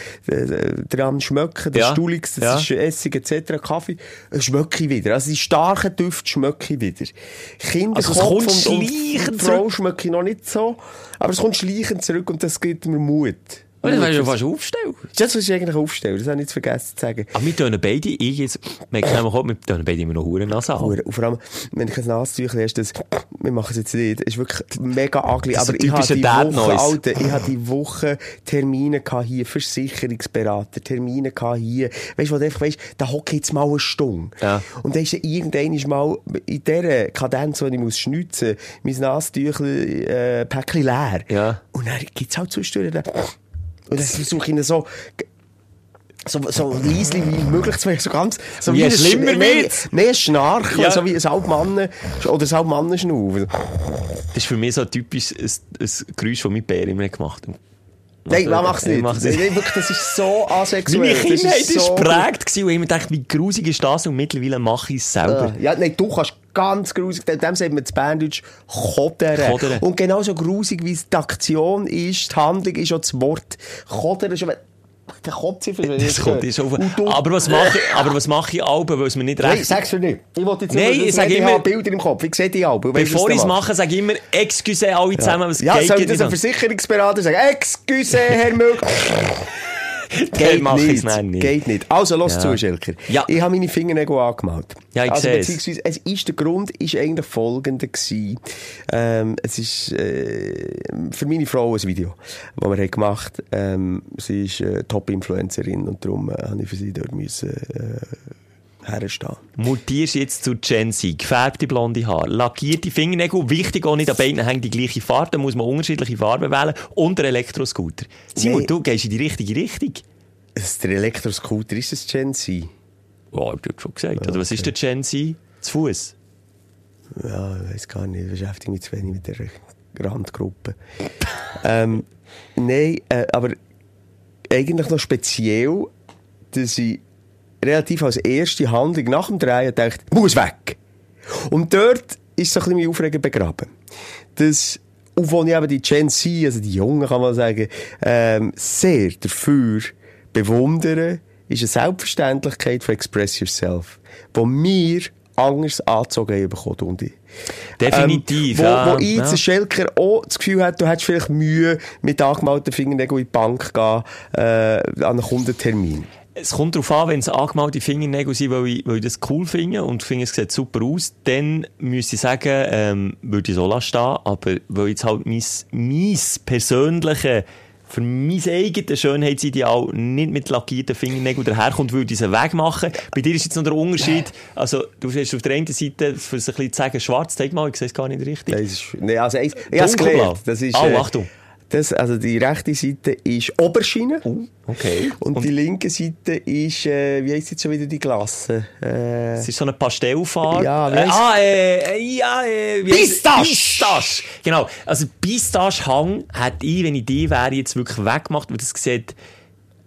dran schmecke. Der Ja. Stulix, das Ja. ist Essig etc., Kaffee. Schmecke ich wieder. Also die starken Düfte schmecke ich wieder. Kinderkopf Also es kommt schleichend Frau schmecke ich noch nicht so. Aber es kommt schleichend zurück und das gibt mir Mut. Oh, das wäre ja fast aufstellen. Das ich eigentlich aufstellen, das habe ich jetzt vergessen zu sagen. Aber wir tun beide, ich jetzt, merke nämlich auch, wir tun beide immer noch Huren nasal. Hure. Und vor allem, wenn ich ein Nasentüchlein hast, das, wir machen es jetzt nicht, ist wirklich mega ugly. Ist Aber ich habe die. Woche, Alter, ich habe die Woche Termine gehabt hier, Versicherungsberater, Termine gehabt hier. Weißt du, wo du einfach weißt, da hocke jetzt mal eine Stunde. Ja. Und dann ist irgendwann ist mal in dieser Kadenz, wo ich muss schnitzen, mein Nasentüchlein, äh, Päckchen leer. Ja. Und dann gibt's halt zwischendurch, dann- und dann versuche ich so, so, so leislich wie möglich zu machen, so ganz, so Wie ein schlimmer Sch- nee, ein Schnarchen, Ja. so wie ein Altmannen, oder ein Altmannenschnaufen. Das ist für mich so typisch ein, ein Geräusch, das mein Bär immer gemacht hat. Nein, man macht's Ich nicht. mach's Nein, nicht. wirklich, das ist so asexuell. Meine Kindheit das war so gewesen und ich mir gedacht, wie grusig ist das und mittlerweile mache ich es selber. Ja, nein, du kannst ganz grusig, dem dem sagt man zu Berndeutsch Kodern. Kodern. Und genauso grusig, wie es die Aktion ist, die Handlung ist auch das Wort. Kodern schon, der Kotze Das kommt ist auf. Aber was mache ich, aber was mache ich Alben, weil es mir nicht Nein, recht sag's mir nicht. Ich wollte jetzt Nein, ich dass sag ich immer- habe Bilder im Kopf. Ich sehe die Alben. Bevor ich es mache, sage ich immer, excuse alle zusammen, was Ja, geht soll ich nicht das einem an. Versicherungsberater sagen? Excuse, Herr Müller. Geht ich's nicht. nicht. Geht nicht. Also, los Ja. zu, Schelker. Ja. Ich habe meine Fingernägel angemalt. Ja, ich also, beziehungsweise, es ist, der Grund ist eigentlich folgender gewesen. Ähm, es ist, äh, für meine Frau ein Video, das wir haben gemacht ähm, Sie ist äh, Top-Influencerin und darum äh, habe ich für sie dort müssen, äh, herstehen. Mutierst jetzt zu Gen Z. Gefärbte blonde Haare, lackierte Fingernägel, wichtig auch nicht, an beiden hängt die gleiche Farbe, da muss man unterschiedliche Farben wählen und ein Elektroscooter. Simon, Nee. du gehst in die richtige Richtung. Der Elektroscooter, ist das Gen Z? Ja, hab ich schon gesagt. Oder was ist der Gen Z? Zu Fuß. Ja, ich weiß gar nicht, ich beschäftige mich zu wenig mit der Randgruppe. ähm, nein, äh, aber eigentlich noch speziell, dass ich relativ als erste Handlung nach dem Drehen dachte, muss weg. Und dort ist so ein bisschen mein Aufregen begraben. Das, und wo ich eben die Gen Z, also die Jungen kann man sagen, ähm, sehr dafür bewundere, ist eine Selbstverständlichkeit von Express Yourself, wo mir anders angezogen bekommen, und ich. Definitiv, Ähm, wo, ja. wo ich ja. Schelker auch das Gefühl hat, du hättest vielleicht Mühe mit angemalten Fingernägeln in die Bank gehen, äh, an einen Kundentermin. Es kommt darauf an, wenn es angemalte Fingernägel sind, weil ich, weil ich das cool finde und finde, es sieht super aus, dann müsste ich sagen, ähm, würde ich so lassen stehen, aber weil jetzt halt mein, mein persönliche, für mein eigenes Schönheitsideal nicht mit lackierten Fingernägeln daherkommt, würde ich es wegmachen. Bei dir ist jetzt noch der Unterschied, also du hast auf der einen Seite, für es ein bisschen zu sagen, schwarz, zeig mal, ich sehe es gar nicht richtig. Nee, also, ich, ich hab's Dunkelblau. gelernt. Das ist, Oh, Achtung. Das, also die rechte Seite ist Oberschiene. Okay. Und, die linke Seite ist, äh, wie heisst jetzt schon wieder die Glasse? Äh, Es ist so eine Pastellfarbe. Ja, äh, ah, äh, äh, ja, äh, Pistache! Pistache! Genau. Also, Pistache-Hang hätte ich, wenn ich die wäre, jetzt wirklich weggemacht, weil das sieht,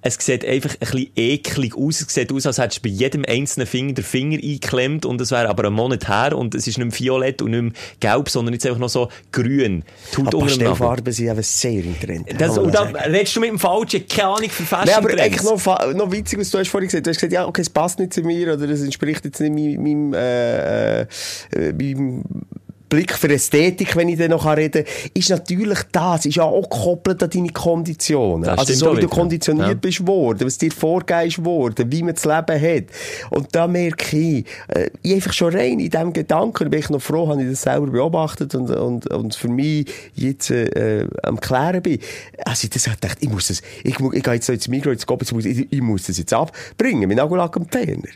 es sieht einfach ein bisschen eklig aus. Es sieht aus, als hättest du bei jedem einzelnen Finger den Finger eingeklemmt und es wäre aber ein Monat her und es ist nicht mehr violett und nicht mehr gelb, sondern jetzt einfach noch so grün. Tut aber. Pastellfarben sind eben sehr im Trend. Das, und da redest du mit dem Falschen, keine Ahnung, für Fashion Nein, aber eigentlich noch, noch witzig, was du hast vorhin gesagt Du hast gesagt, ja, okay, es passt nicht zu mir oder es entspricht jetzt nicht meinem, meinem, äh, äh, meinem Blick für Ästhetik, wenn ich dann noch reden kann, ist natürlich das, ist ja auch gekoppelt an deine Konditionen. Das also so wie du konditioniert Ja. bist worden, was dir vorgegeben worden, wie man das Leben hat. Und da merke ich, äh, ich einfach schon rein in diesem Gedanken, bin ich noch froh, habe ich das selber beobachtet und, und, und für mich jetzt äh, am Klären bin. Also ich habe gedacht, ich muss das, ich, ich gehe jetzt so ins Mikro, jetzt Gobitz, ich, ich muss das jetzt abbringen, mit Nagellack am Ferner.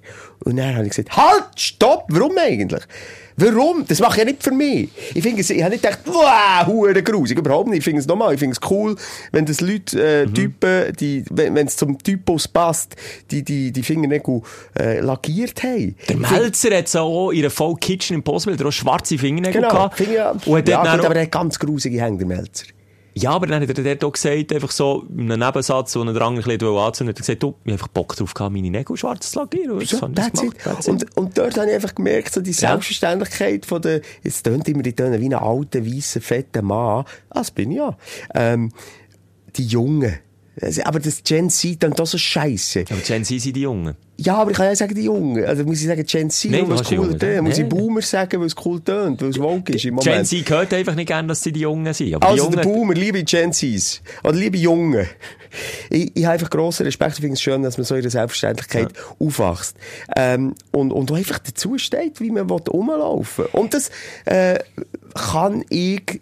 Und dann habe ich gesagt, halt, stopp, warum eigentlich? Warum? Das mache ich ja nicht für mich. Ich finde es, ich habe nicht gedacht, wow, hure grusig, überhaupt nicht. Ich finde es normal, ich finde es cool, wenn das Leute, äh, Mhm. Typen, die, wenn es zum Typus passt, die, die, die Fingernägel, äh, lackiert haben. Der Melzer hat so auch in der Voll Kitchen Impossible, der hat auch schwarze Fingernägel Genau, gehabt. Finger, Und hat ja, gut, aber er hat ganz grusige Hänge, der Melzer. Ja, aber dann hat er dort gesagt, einfach so, in einem Nebensatz, wo er den Rang ein bisschen anzünden hat er gesagt, du, ich habe einfach Bock drauf gehabt, meine Nägel schwarz zu lackieren. Und. That's it. Und, und dort habe ich einfach gemerkt, so die Selbstverständlichkeit von der, jetzt tönt immer die Töne wie ein alter, weißer, fetter Mann. Ah, das bin ich ja. Ähm, die Jungen. Also, Aber das Gen Z dann doch so scheiße. aber Gen Z sind die Jungen. Ja, aber ich kann ja sagen, die Jungen. Also muss ich sagen, Gen Z, nur weil es cool Jungen tönt. Muss ich Nee. Boomer sagen, weil es cool tönt, weil es woke ist im Moment. Gen Z gehört einfach nicht gerne, dass sie die Jungen sind. Aber Also die der Jungen, Boomer, liebe Gen Zs, oder liebe Jungen, ich, ich habe einfach grossen Respekt, ich finde es schön, dass man so in der Selbstverständlichkeit aufwächst. Ähm, und, und einfach dazu steht, wie man rumlaufen will. Und das äh, kann ich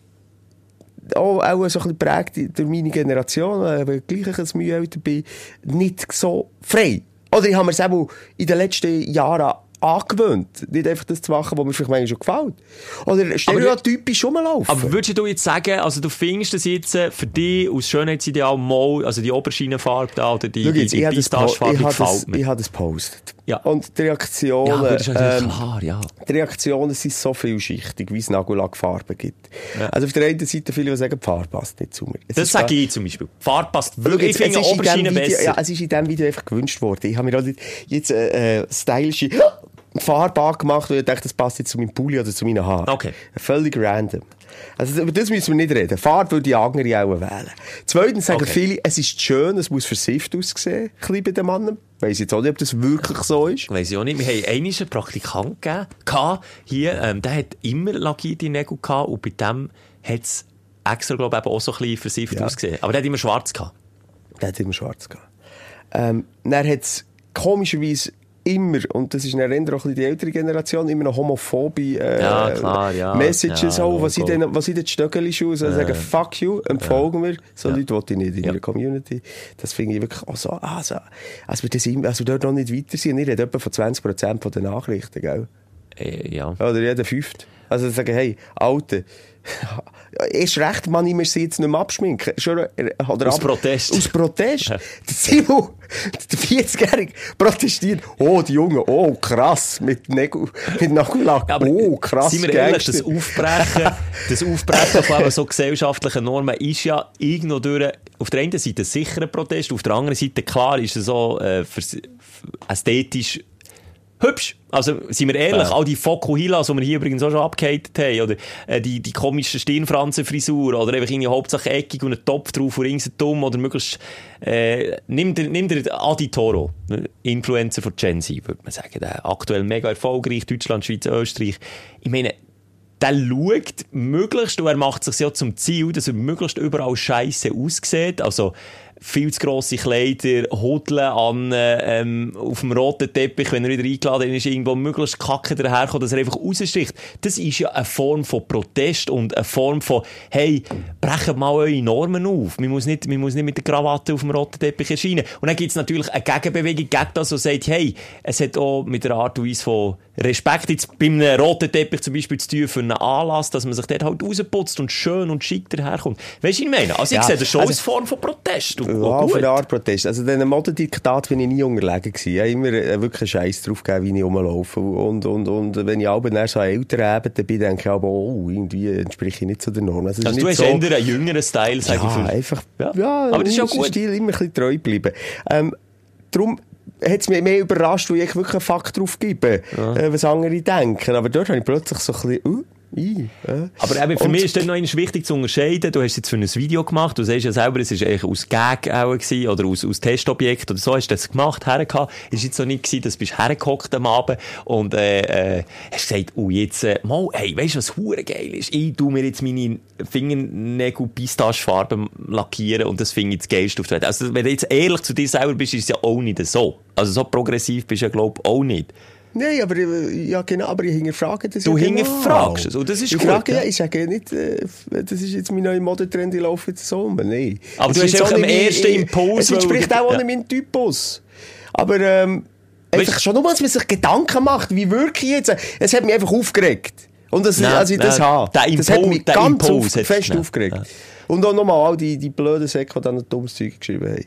auch, auch so ein bisschen geprägt durch meine Generation, äh, weil ich gleich ein Mühe älter bin, nicht so frei. Oder ich habe mir es auch in den letzten Jahren angewöhnt, nicht einfach das zu machen, was mir vielleicht manchmal schon gefällt. Oder stereotypisch rumlaufen. aber würdest du jetzt sagen, also du findest das jetzt äh, für dich aus Schönheitsideal mal, also die Oberschienenfarbe da, oder die, Schau die, jetzt, die ich po Pistachefarbe ich gefällt ich mir. habe das gepostet. Ja. Und die Reaktionen, Ja, das ist ähm, klar, ja. die Reaktionen sind so vielschichtig, wie es Nagellackfarben gibt. Also auf der einen Seite viele, die sagen, die Farbe passt nicht zu mir. Es Das sage ich zum Beispiel. Farbe passt wirklich, ich finde es ist in Oberschiene diesem Video, besser. ja, es ist in diesem Video einfach gewünscht worden. Ich habe mir halt jetzt äh, äh, stylische Farbe angemacht und ich dachte, das passt jetzt zu meinem Pulli oder zu meinen Haaren. Okay. Völlig random. Also über das müssen wir nicht reden. Farbe würde die andere auch wählen. Zweitens sagen Okay. viele, es ist schön, es muss versifft aussehen, ein bei den Männern. Ich weiss jetzt auch nicht, ob das wirklich so ist. Weiss ich auch nicht. Wir haben einmal einen Praktikant gegeben, hier, ähm, der hat immer lackierte Nägel gehabt und bei dem hat es extra, glaube ich, auch so ein bisschen versifft Ja. ausgesehen. Aber der hat immer schwarz gehabt. Der hat immer schwarz gehabt. Ähm, dann hat es komischerweise immer, und das ist eine Erinnerung auch die ältere Generation, immer noch homophobe äh, Ja, klar, ja. Messages Ja, auch, was Logo. dann, was sie den Stöckeli schuhen, so sagen, fuck you, entfolgen wir. So Ja. Leute wollte ich nicht in Ja. ihrer Community. Das finde ich wirklich auch so, also, als wir das immer, also dort noch nicht weiter sind. Ich rede etwa von 20% von den Nachrichten, gell? Äh, ja. Oder jeder fünfte. Also sagen, hey, Alte, erst recht man ich mir sie jetzt nicht mehr abschminken. Schon, äh, oder Aus ab- Protest. Aus Protest. Der Simon, der 40-Jährige, protestiert. Oh, die Jungen, oh, krass, mit, Nägel, mit Nagellack. Ja, oh, krass, Seien wir ehrlich, das Aufbrechen, das Aufbrechen von so gesellschaftlichen Normen ist ja irgendwo durch, auf der einen Seite ein Protest, auf der anderen Seite, klar, ist es so, äh, ästhetisch hübsch. Also, sind wir ehrlich, Ja. all die Fokuhilas, die wir hier übrigens auch schon abgehatet haben, oder äh, die, die komischen Stirnfranzenfrisur, oder einfach irgendwie Hauptsache eckig und ein Topf drauf und ringsum dumm, oder möglichst, äh, nimm dir, nimm dir Adi Toro, ne, Influencer von Gen Z, würde man sagen, der aktuell mega erfolgreich, Deutschland, Schweiz, Österreich. Ich meine, der schaut möglichst, und er macht sich ja zum Ziel, dass er möglichst überall scheiße aussieht. Also, viel zu grosse Kleider, Hudeln an, ähm, auf dem roten Teppich, wenn er wieder eingeladen ist, irgendwo möglichst kacke daherkommt, dass er einfach raussticht. Das ist ja eine Form von Protest und eine Form von, hey, brechen mal eure Normen auf. Man muss nicht, man muss nicht mit der Krawatte auf dem roten Teppich erscheinen. Und dann gibt es natürlich eine Gegenbewegung gegen das, die sagt, hey, es hat auch mit der Art und Weise von Respekt jetzt bei einem roten Teppich zum Beispiel zu tun für einen Anlass, dass man sich dort halt rausputzt und schön und schick daherkommt. Weißt du, ich meine? Also ich Ja, sehe das schon also- als Form von Protest. Und, Ja, für eine Art Protest. Also, diesen Modendiktat bin ich nie unterlegen gewesen. Ich habe immer äh, wirklich einen Scheiß drauf gegeben, wie ich rumlaufe. Und, und, und wenn ich aber dann so älter eben, bin, denke ich aber, oh, irgendwie entspreche ich nicht zu der Norm. Also, Also du hast so, eher einen jüngeren Style, sage ich. ja, für- einfach, Ja. ja, Aber das ist ja gut. Stil immer ein bisschen treu bleiben. Ähm, darum hat es mich mehr überrascht, wo ich wirklich einen Fakt drauf gebe, äh, was andere denken. Aber dort habe ich plötzlich so ein bisschen, uh, i, äh. Aber eben, für Und- mich ist dann noch wichtig zu unterscheiden. Du hast jetzt für ein Video gemacht. Du sagst ja selber, es ist eigentlich aus Gag auch gewesen, oder aus, aus Testobjekt oder so. Hast du das gemacht, hergehabt. Ist jetzt so nicht gewesen, dass du bist hergehockt am Abend und, äh, äh, hast gesagt, oh, jetzt, äh, mal, hey, weißt du, was hure geil ist? Ich tu mir jetzt meine Fingernägel Pistachefarben lackieren und das finde ich das geilste auf der Welt. Also, wenn du jetzt ehrlich zu dir selber bist, ist es ja auch nicht so. Also, so progressiv bist du ja, glaub ich, auch nicht. Nein, aber, äh, ja, genau, aber ich hinterfrage das Du ja genau. hinterfragst es, und das ist ich gut, Frage, ja. Ich sage nicht, äh, das ist jetzt mein neuer Modetrend, ich laufe jetzt so um. Nein. Aber Es du hast auch am mein- ersten Impuls, Es entspricht auch nicht meinem Typus. Aber, ähm, einfach schon nur, dass man sich Gedanken macht, wie wirke ich jetzt? Es hat mich einfach aufgeregt. Und das, Nein, als ich das nein, habe. der das hat Impuls- mich ganz Impuls auf, fest aufgeregt. ja. Und auch nochmal all die, die blöden Säcke, die dann dummes Zeug geschrieben haben.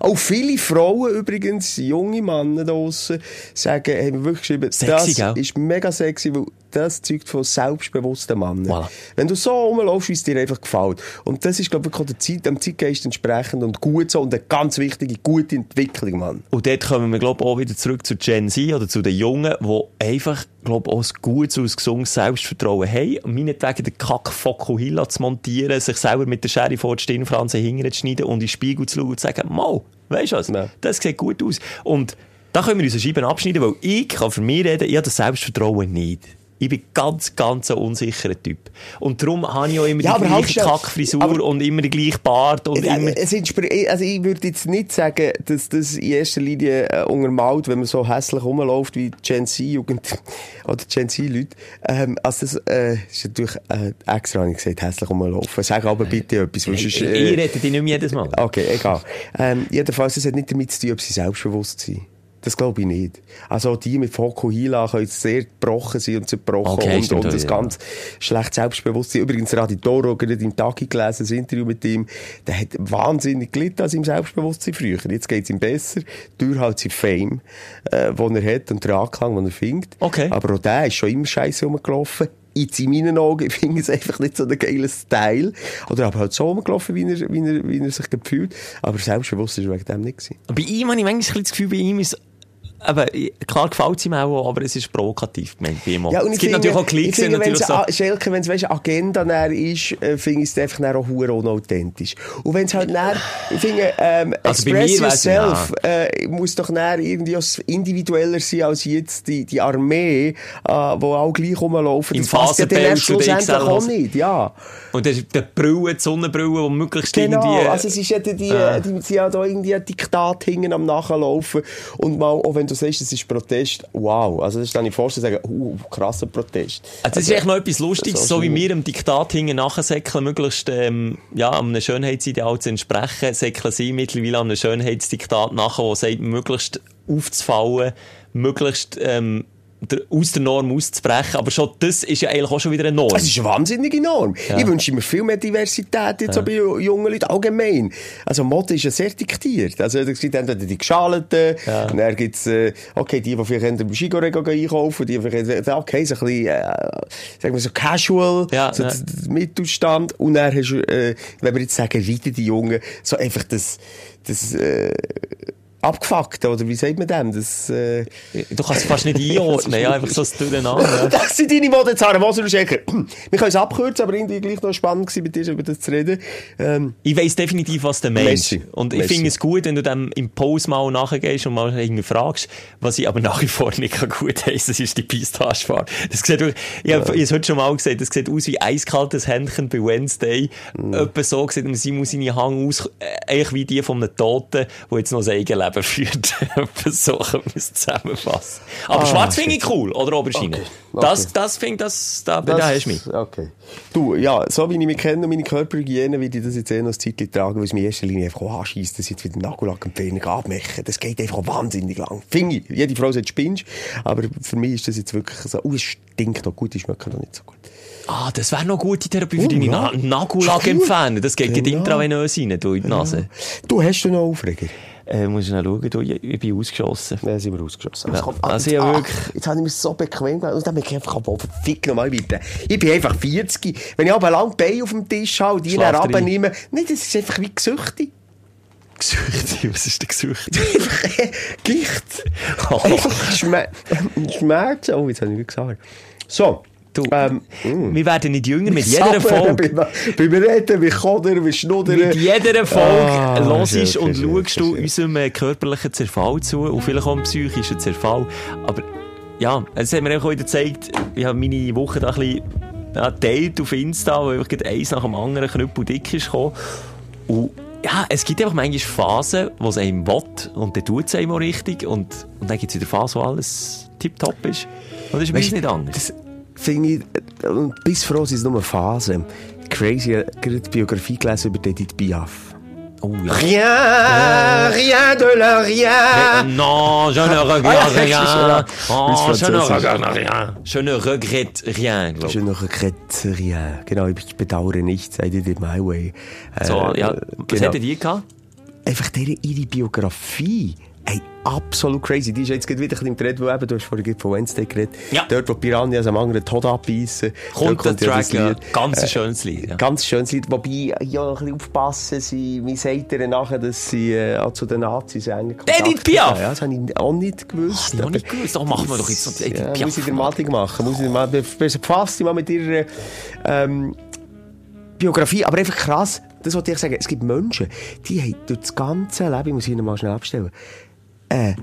Auch viele Frauen übrigens, junge Männer da draussen, sagen, haben wirklich geschrieben, Sexy, das gell? ist mega sexy, weil das zeugt von selbstbewussten Männern. Voilà. Wenn du so rumlaufst, wie es dir einfach gefällt. Und das ist, glaube ich, auch der Zeit, dem Zeitgeist entsprechend und gut so und eine ganz wichtige, gute Entwicklung, Mann. Und dort kommen wir, glaube ich, auch wieder zurück zu Gen Z oder zu den Jungen, die einfach, glaube ich, auch ein gutes und ein gesundes Selbstvertrauen haben. Und meinetwegen den Kack Fokuhila zu montieren, sich selber mit der Schere vor die Stirnfranse hinterher zu schneiden und in den Spiegel zu schauen und zu sagen, mal, weisst du was, Ja. das sieht gut aus. Und da können wir unsere Scheiben abschneiden, weil ich kann für mich reden, ich habe das Selbstvertrauen nicht. Ich bin ganz, ganz ein unsicherer Typ. Und darum habe ich auch immer Ja, die gleiche. Kackfrisur und immer den gleichen Bart und Ja, immer... Es also ich würde jetzt nicht sagen, dass das in erster Linie äh, untermalt, wenn man so hässlich rumläuft wie Gen Z-Jugend oder Gen Z-Leute. Ähm, also das äh, ist natürlich äh, extra, habe ich gesagt, hässlich rumlaufen. Sag aber bitte etwas. weil sonst, ich äh, rede dich nicht mehr jedes Mal. Okay, egal. Ähm, jedenfalls, es hat nicht damit zu tun, ob sie selbstbewusst sind. Das glaube ich nicht. Also die mit Fokuhila können sehr gebrochen sein und zerbrochen Okay, und, und das ja. ganz schlecht Selbstbewusstsein. Übrigens, Raditoro, gerade im Tagi gelesen, ein Interview mit ihm, der hat wahnsinnig gelitten an seinem Selbstbewusstsein früher. Jetzt geht es ihm besser, durch halt sein Fame, äh, den er hat und den Anklang, den er findet. Okay. Aber auch der ist schon immer scheiße rumgelaufen. Jetzt in meinen Augen finde ich es einfach nicht so einen geilen Style. Oder aber halt so rumgelaufen, wie er, wie er, wie er sich gefühlt. Aber selbstbewusst ist er wegen dem nicht gewesen. Bei ihm habe ich manchmal ein das Gefühl, bei ihm ist aber klar gefällt es ihm auch, aber es ist provokativ gemeint bei ihm auch. Ja, und es gibt finde, natürlich auch Klicks, die finde, wenn natürlich es, so... a- Schelke, wenn es, weißt, Agenda näher ist, äh, finde ich es einfach auch hure unauthentisch. Und wenn es halt näher, ich finde, ähm, Also express yourself, äh, muss doch näher irgendwie individueller sein als jetzt die, die Armee, äh, wo auch gleich rumlaufen. Im erst und schlussendlich auch nicht, ja. Und das ist die Brille, die Sonnenbrille, die möglichst Genau, irgendwie... also es ist ja die, die, Äh. die, die sind ja da irgendwie ein Diktat hingen am Nachlaufen und mal, auch wenn du sagst, es ist Protest, wow, also das ist dann ich vorstellen, sagen, uh, krasser Protest. Also das ist echt noch etwas Lustiges, so wie wir im Diktat hinten nachsäckeln, möglichst ähm, ja, einem Schönheitsideal zu entsprechen, säckeln sie mittlerweile einem Schönheitsdiktat nachher, das sagt, möglichst aufzufallen, möglichst ähm, aus der Norm auszubrechen. Aber schon das ist ja eigentlich auch schon wieder eine Norm. Es ist eine wahnsinnige Norm. Ich wünsche mir viel mehr Diversität jetzt auch bei jungen Leuten allgemein. Also Mode ist ja sehr diktiert. Also es gibt entweder die Geschalten, und dann gibt's, äh, okay, die, die vielleicht im Schigorego einkaufen, die vielleicht, okay, so ein bisschen, äh, sagen wir so casual, Ja, so ja. Mittelstand. Und dann hast du, äh, wenn wir jetzt sagen, wieder die Jungen, so einfach das, das, äh, abgefuckt, oder wie sagt man dem? Das, äh, Du kannst es fast nicht einordnen, ja, einfach so das Durcheinander. das sind deine Moser und Schenker. Wir können es abkürzen, aber irgendwie gleich noch spannend gewesen, mit dir über das zu reden. Ähm, Ich weiss definitiv, was der Mensch. Merci. Und ich finde es gut, wenn du dem im Post mal nachgehst und mal irgendwie fragst, was ich aber nach wie vor nicht gut heissen, das ist die Pistachefarbe. Das sieht wirklich, ich habe es heute schon mal gesagt, das sieht aus wie eiskaltes Händchen bei Wednesday. Mm. Etwa so sieht man Simon seine Hang aus, äh, eigentlich wie die von einem Toten, der jetzt noch sein Eigenleben führt. Man es zusammenfassen. Aber Ah, schwarz finde ich cool, oder Oberschiene? Okay, Das, okay. das finde ich, das, da, da hast du mich. Okay. Du, ja, so wie ich mich kenne und meine Körperhygiene, würde ich das jetzt eh noch ein Zeitchen tragen, weil es mir in erster Linie einfach auch anscheisst, dass ich jetzt wieder Nagellack und Training abmachen. Das geht einfach wahnsinnig lang. Finde ich. Jede Frau sagt, spinnst. Aber für mich ist das jetzt wirklich so, oh, es stinkt noch gut, die schmecken noch nicht so gut. Ah, das wäre noch gute Therapie für Oh, deine ja. Na Nagellack Cool. entfernen. Das geht Genau. genau. intravenös rein, du in die Nase. Du, hast du noch Aufreger? Äh, musst du noch schauen, du, ich, ich bin ausgeschossen. Ja, sind wir ausgeschossen. Ja, Es kommt- also jetzt, ja, ach, wirklich. jetzt habe ich mir so bequem gemacht. Und dann bin ich einfach, oh, verfick nochmal bitte. Ich bin einfach 40. Wenn ich aber lang Beine auf dem Tisch habe und die dann abnehme, nee, das ist einfach wie gesüchtig. Gesücht, was ist denn Gesücht? Gicht. Einfach Schme Schmerz. Oh, jetzt habe ich nicht gesagt. So. Du, ähm, mm. wir werden nicht jünger mit jeder Folge. Beim, beim Reden, wie Kodern, wie Schnuddern. Mit jeder Folge Ah, hörst schön, und schön, schaust du schön. unserem äh, körperlichen Zerfall zu und vielleicht auch dem psychischen Zerfall. Aber ja, es hat mir auch wieder gezeigt, ich habe meine Woche da ein bisschen ja, geteilt auf Insta, wo einfach eins nach dem anderen knüppel dick ist gekommen. Und ja, es gibt einfach manchmal Phasen, wo es einem will und dann tut es einem auch richtig und, und dann gibt es wieder Phasen, wo alles tipptopp ist. Und das ist bei Weisst, nicht anders. Das finde ich, und bis froh sind es nur Phasen. Crazy, gerade die Biografie gelesen über Edith Piaf. Oh ja. Rien, rien de la rien. Non, je ne Ah, regrette rien. Oh, je ne regrette rien. Je ne regrette rien, Je ne regrette rien. Genau, ich bedauere nichts, I did it my way. Äh, So, ja. Was genau. hättet ihr gehabt? Einfach ihre Biografie. Ey, absolut crazy. Die ist jetzt wieder ein im Trend, wo eben, du hast vorhin von Wednesday geredet. Ja. Dort, wo Piranhas am anderen Tod abbeissen. Kommt Dort der Track, ja. Ganz Äh, schönes Lied, ja. Ganz schönes Lied. Wobei, ja, ein bisschen aufpassen, sie, mir sagt ihr nachher, dass sie äh, auch zu den Nazis eigentlich Edith Piaf? Ja, das habe ich auch nicht gewusst. auch aber- nicht gewusst. Doch, machen wir doch jetzt noch Edith ja, Piaf Muss ich dir mal. machen. Muss ich dir mal, befasst dich mal mit ihrer ähm, Biografie. Aber einfach krass, das wollte ich sagen. Es gibt Menschen, die haben durch das ganze Leben, ich muss ihnen mal schnell abstellen, äh,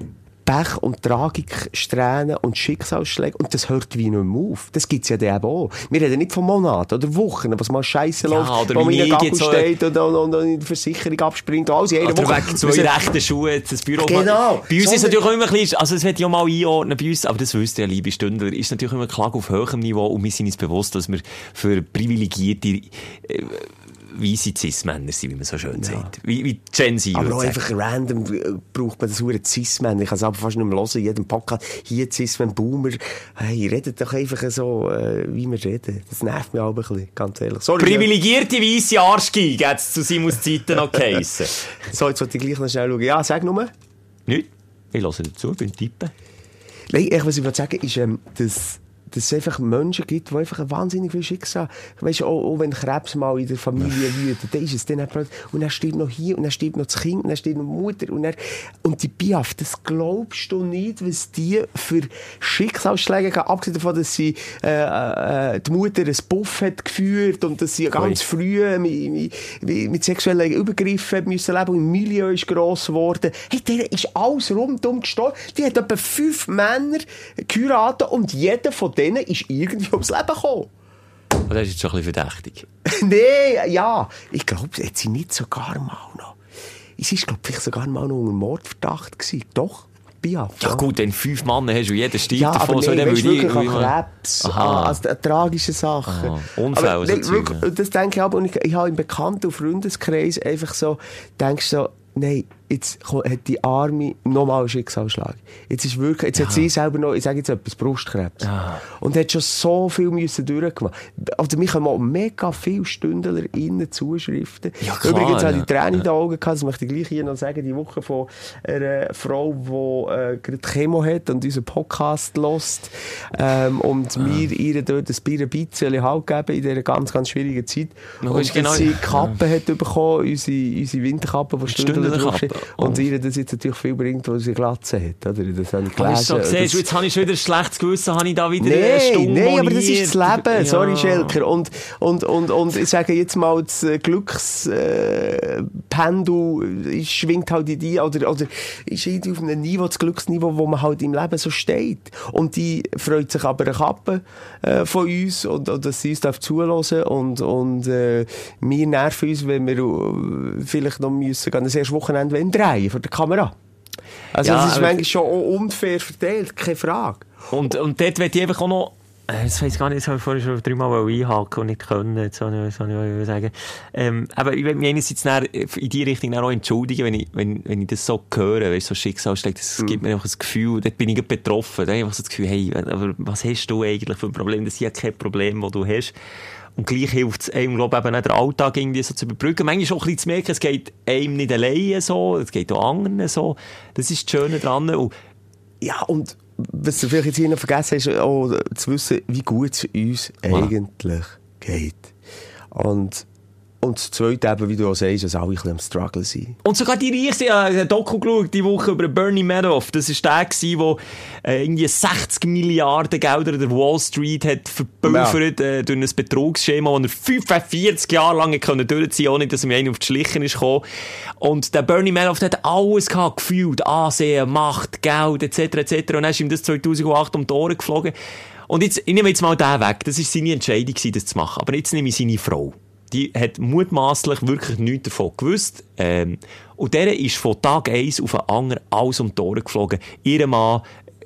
Pech und Tragik, Strähnen und Schicksalsschläge. Und das hört wie nicht mehr auf. Das gibt's ja dann eben auch. Wir reden nicht von Monaten oder Wochen, was mal scheiße Ja, läuft, oder wo man in der Gagel steht und, und, und, und in die Versicherung abspringt. Alles einer Oder Woche. wegen zwei Wir- rechten Schuhe, das Büro. Genau. Bei uns So ist es natürlich immer ein bisschen, also das ich auch mal einordnen bei uns, aber das wisst ihr ja, liebe Stündler, ist natürlich immer Klage auf höherem Niveau und wir sind uns bewusst, dass wir für privilegierte, äh, weisse Cis-Männer sind, wie man so schön sagt. Wie, wie Gen Z Aber auch einfach random äh, braucht man das hure Cis-Man. Ich kann es aber fast nicht mehr hören, in jedem Podcast. Hier Cis-Man, Boomer. Hey, redet doch einfach so, äh, wie wir reden. Das nervt mich auch ein bisschen, ganz ehrlich. Sorry. Privilegierte weisse Arschgi, geht's zu Simons Zeiten noch geheissen. So, jetzt wollte ich gleich noch schnell schauen. Ja, sag nur. Nicht? Ich höre dazu, bin tippen. Nein, echt, was ich wollte sagen, ist, ähm, dass, dass es einfach Menschen gibt, die einfach ein wahnsinnig viel Schicksal Weißt du, auch, auch wenn Krebs mal in der Familie wütet, dann ist es dann einfach, und er stirbt noch hier, und er stirbt noch das Kind, und er stirbt noch die Mutter, und er, und die Piaf, das glaubst du nicht, was die für Schicksalsschläge haben, abgesehen davon, dass sie, äh, äh, die Mutter ein Buff hat geführt, und dass sie ganz früh mit, mit, mit, sexuellen Übergriffen müssen leben, und im Milieu ist gross geworden. Hey, der ist alles rundum gestorben. Die hat etwa fünf Männer geheiratet, und jeder von denen ist irgendwie ums Leben gekommen. Aber das ist jetzt schon ein bisschen verdächtig. nee, ja. Ich glaube, hat sie nicht sogar mal noch. Es ist, glaube ich, sogar mal noch unter Mordverdacht gewesen. Doch, Biaf. Ja gut, wenn fünf Mann hast und jeder stirbt Ja, davon, aber so, nee, dann weißt, wirklich an Krebs, Aha. an, also eine tragische Sache. Unfälle, nee, wirklich. Das denke ich aber, und ich, ich habe im Bekannten- und Freundeskreis einfach so, denkst so, nein, jetzt hat die Arme nochmal einen Schicksalsschlag. Jetzt ist wirklich, jetzt hat sie selber noch, ich sage jetzt etwas, Brustkrebs. Und hat schon so viel müssen durchgemacht. Also, mich haben auch mega viele Stündler innen Zuschriften. Ja, klar, Übrigens habe ich ja. Tränen in den Augen gehabt, das möchte ich gleich hier noch sagen, die Woche von einer Frau, die äh, gerade Chemo hat und unseren Podcast lost ähm, und Ah. mir ihr dort ein Bier ein bisschen Halt geben in dieser ganz, ganz schwierigen Zeit. Ja, und ist genau- sie Kappe hat bekommen, unsere, unsere Winterkappe, die Stündler Stündler draufsteht. Kappe, Und ihr das jetzt natürlich viel bringt, weil sie Glatze hat, oder? Das habe ich Habe ich gelesen. so gesehen, Das- jetzt habe ich schon wieder ein schlechtes Gewissen, habe ich da wieder eine Nein, Stunde nein, aber das ist das. Leben. Sorry, Ja. Schelker. Und, und, und, und ich sage jetzt mal, das äh, Glückspendel äh, schwingt halt in die, oder, oder ist auf einem Niveau, das Glücksniveau, wo man halt im Leben so steht. Und die freut sich aber eine Kappe äh, von uns und, und dass sie uns darf zuhören und, und äh, wir nerven uns, wenn wir äh, vielleicht noch müssen, gehen, das erste Wochenende wollen drehen vor der Kamera. Also Ja, es ist manchmal schon unfair verteilt, keine Frage. Und, und dort möchte ich einfach auch noch, äh, das ich gar nicht, das habe ich vorhin schon dreimal einhaken und nicht können, jetzt habe ich, ich sagen. Ähm, aber ich will mich einerseits in die Richtung auch entschuldigen, wenn ich, wenn, wenn ich das so höre, weißt, so Schicksalsschläge, das gibt mir einfach das Gefühl, dort bin ich betroffen, da habe ich einfach so das Gefühl, hey, aber was hast du eigentlich für ein Problem? Das ist ja kein Problem, das du hast. Und gleich hilft es einem, glaube ich, eben auch den Alltag irgendwie so zu überbrücken. Manchmal auch ein bisschen zu merken, es geht einem nicht alleine so, es geht auch anderen so. Das ist das Schöne dran. Und Ja, und was du vielleicht jetzt hier noch vergessen hast, auch zu wissen, wie gut es uns eigentlich geht. Und, und das Zweite eben, wie du auch sagst, dass alle ein bisschen am Struggle sind. Und sogar die Reichste, ich habe ein Doku geschaut, die Woche über Bernie Madoff. Das ist der der äh, irgendwie 60 Milliarden Gelder der Wall Street hat verpulvert äh, durch ein Betrugsschema, das er 45 Jahre lang können durchziehen ohne dass ihm einer auf die Schlichen ist gekommen. Und der Bernie Madoff der hat alles gehabt, gefühlt. Ansehen, Macht, Geld, etc., etc. Und dann ist ihm das 2008 um die Ohren geflogen. Und jetzt, ich nehme jetzt mal den weg. Das war seine Entscheidung, das zu machen. Aber jetzt nehme ich seine Frau. Die hat mutmaßlich wirklich nichts davon gewusst. Ähm, und der ist von Tag 1 auf den anderen alles um die Ohren geflogen. Ihr Mann,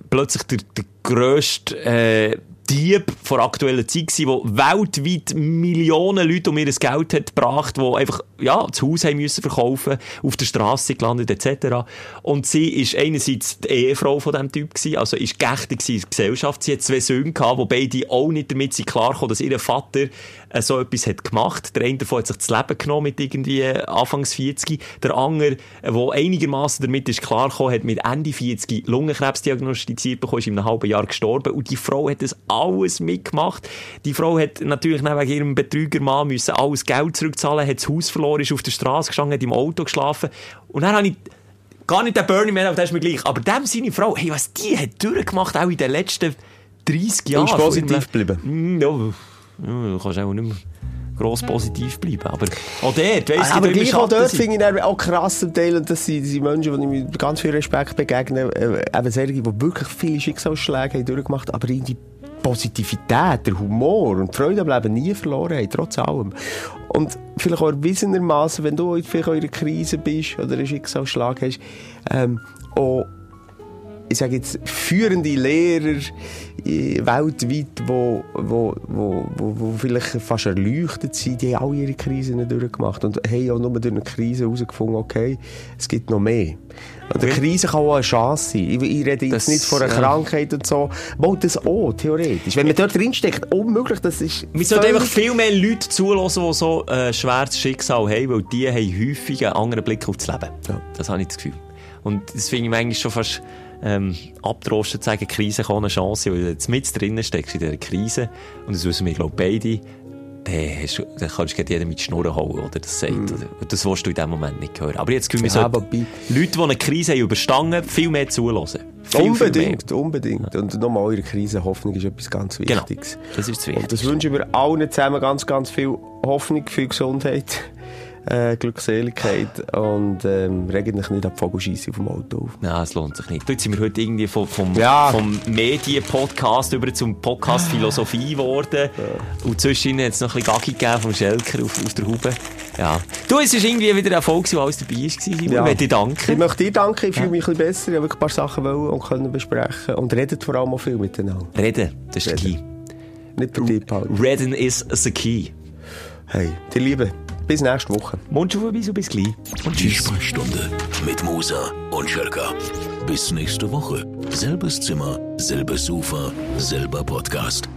plötzlich der, der grösste, äh, Dieb vor aktueller Zeit gewesen, wo weltweit Millionen Leute um ihr Geld hat gebracht, die einfach, ja, das Haus haben müssen verkaufen, auf der Straße gelandet, etc. Und sie ist einerseits die Ehefrau von diesem Typ gewesen, also ist geächtet in der Gesellschaft. Sie hat zwei Söhne gehabt, wo beide auch nicht damit sind klargekommen, dass ihr Vater äh, so etwas hat gemacht. Der eine davon hat sich das Leben genommen mit irgendwie äh, Anfangs 40. Der andere, äh, der einigermaßen damit ist klargekommen, hat mit Ende 40 Lungenkrebs diagnostiziert bekommen, ist in einem halben Jahr gestorben. Und die Frau hat das alles mitgemacht. Die Frau hat natürlich wegen ihrem Betrügermann müssen alles Geld zurückzahlen, hat das Haus verloren, ist auf der Straße gestanden, hat im Auto geschlafen. Und dann habe ich gar nicht der Bernie Man, aber der ist mir gleich. Aber dem seine Frau, hey, was die hat durchgemacht, auch in den letzten 30 Jahren. ist von positiv geblieben. Mm, ja, du kannst auch nicht mehr gross positiv bleiben. Aber auch dort, weißt du, aber die gleich auch dort finde ich dann auch krass zum Teil, und das sind, sind Menschen, die ich mit ganz viel Respekt begegne, äh, eben solche, die wirklich viele Schicksalsschläge haben durchgemacht aber irgendwie die Positivität, der Humor und die Freude am Leben nie verloren haben, trotz allem. Und vielleicht auch erwiesenermaßen, wenn du vielleicht in einer Krise bist oder einen Schicksalsschlag hast, ähm, auch ich sage jetzt, führende Lehrer äh, weltweit, wo, wo, wo, wo, vielleicht fast erleuchtet sind, die haben alle ihre Krisen durchgemacht und haben auch nur durch eine Krise herausgefunden, okay, es gibt noch mehr. Und eine Okay. Krise kann auch eine Chance sein. Ich, ich rede jetzt Das, nicht von einer ja. Krankheit und so. Mal das auch, theoretisch. Wenn man dort drinsteckt, unmöglich, das ist Wir sollten einfach viel mehr Leute zulassen, die so ein äh, schweres Schicksal haben, weil die haben häufig einen anderen Blick auf das Leben. Ja. Das habe ich das Gefühl. Und das finde ich manchmal schon fast ähm, abdroschen zu sagen, Krise kann eine Chance, weil du jetzt mit drinnen steckst in dieser Krise. Und das wissen wir, glaube beide. Dann, dann kannst du jeden mit die Schnurren hauen, oder das sagt. Und das willst du in dem Moment nicht hören. Aber jetzt können wir. Ja, Leute, die eine Krise haben überstanden, viel mehr zulassen. Viel, viel Unbedingt, unbedingt. Und nochmal, eure Krise, Hoffnung ist etwas ganz Genau. Wichtiges. Das ist das Und das Wichtigste. wünschen wir allen zusammen ganz, ganz viel Hoffnung, viel Gesundheit, äh, Glückseligkeit und ähm, regt euch nicht ab Vogelscheisse auf dem Auto auf. Nein, es lohnt sich nicht. Jetzt sind wir heute irgendwie vom, vom, Ja. vom Medien-Podcast über zum Podcast Philosophie geworden. Und zwischen hat es noch ein bisschen Gaggi gegeben vom Schelker auf, aus der Haube. Ja. Du, es ist irgendwie wieder ein Erfolg, wo alles dabei war. Ja. Ich möchte dir Ich danken. möchte dir danken, ich fühle mich ein bisschen besser, ich habe wirklich ein paar Sachen wollen und können besprechen und redet vor allem auch viel miteinander. Reden, das ist der Key. Nicht für dich, Paul. Reden is the key. Hey, die Liebe, bis nächste Woche. Mund schon vorbei, so bis gleich. Und Die tschüss. Sprechstunde mit Musa und Schelka. Bis nächste Woche. Selbes Zimmer, selbes Sofa, selber Podcast.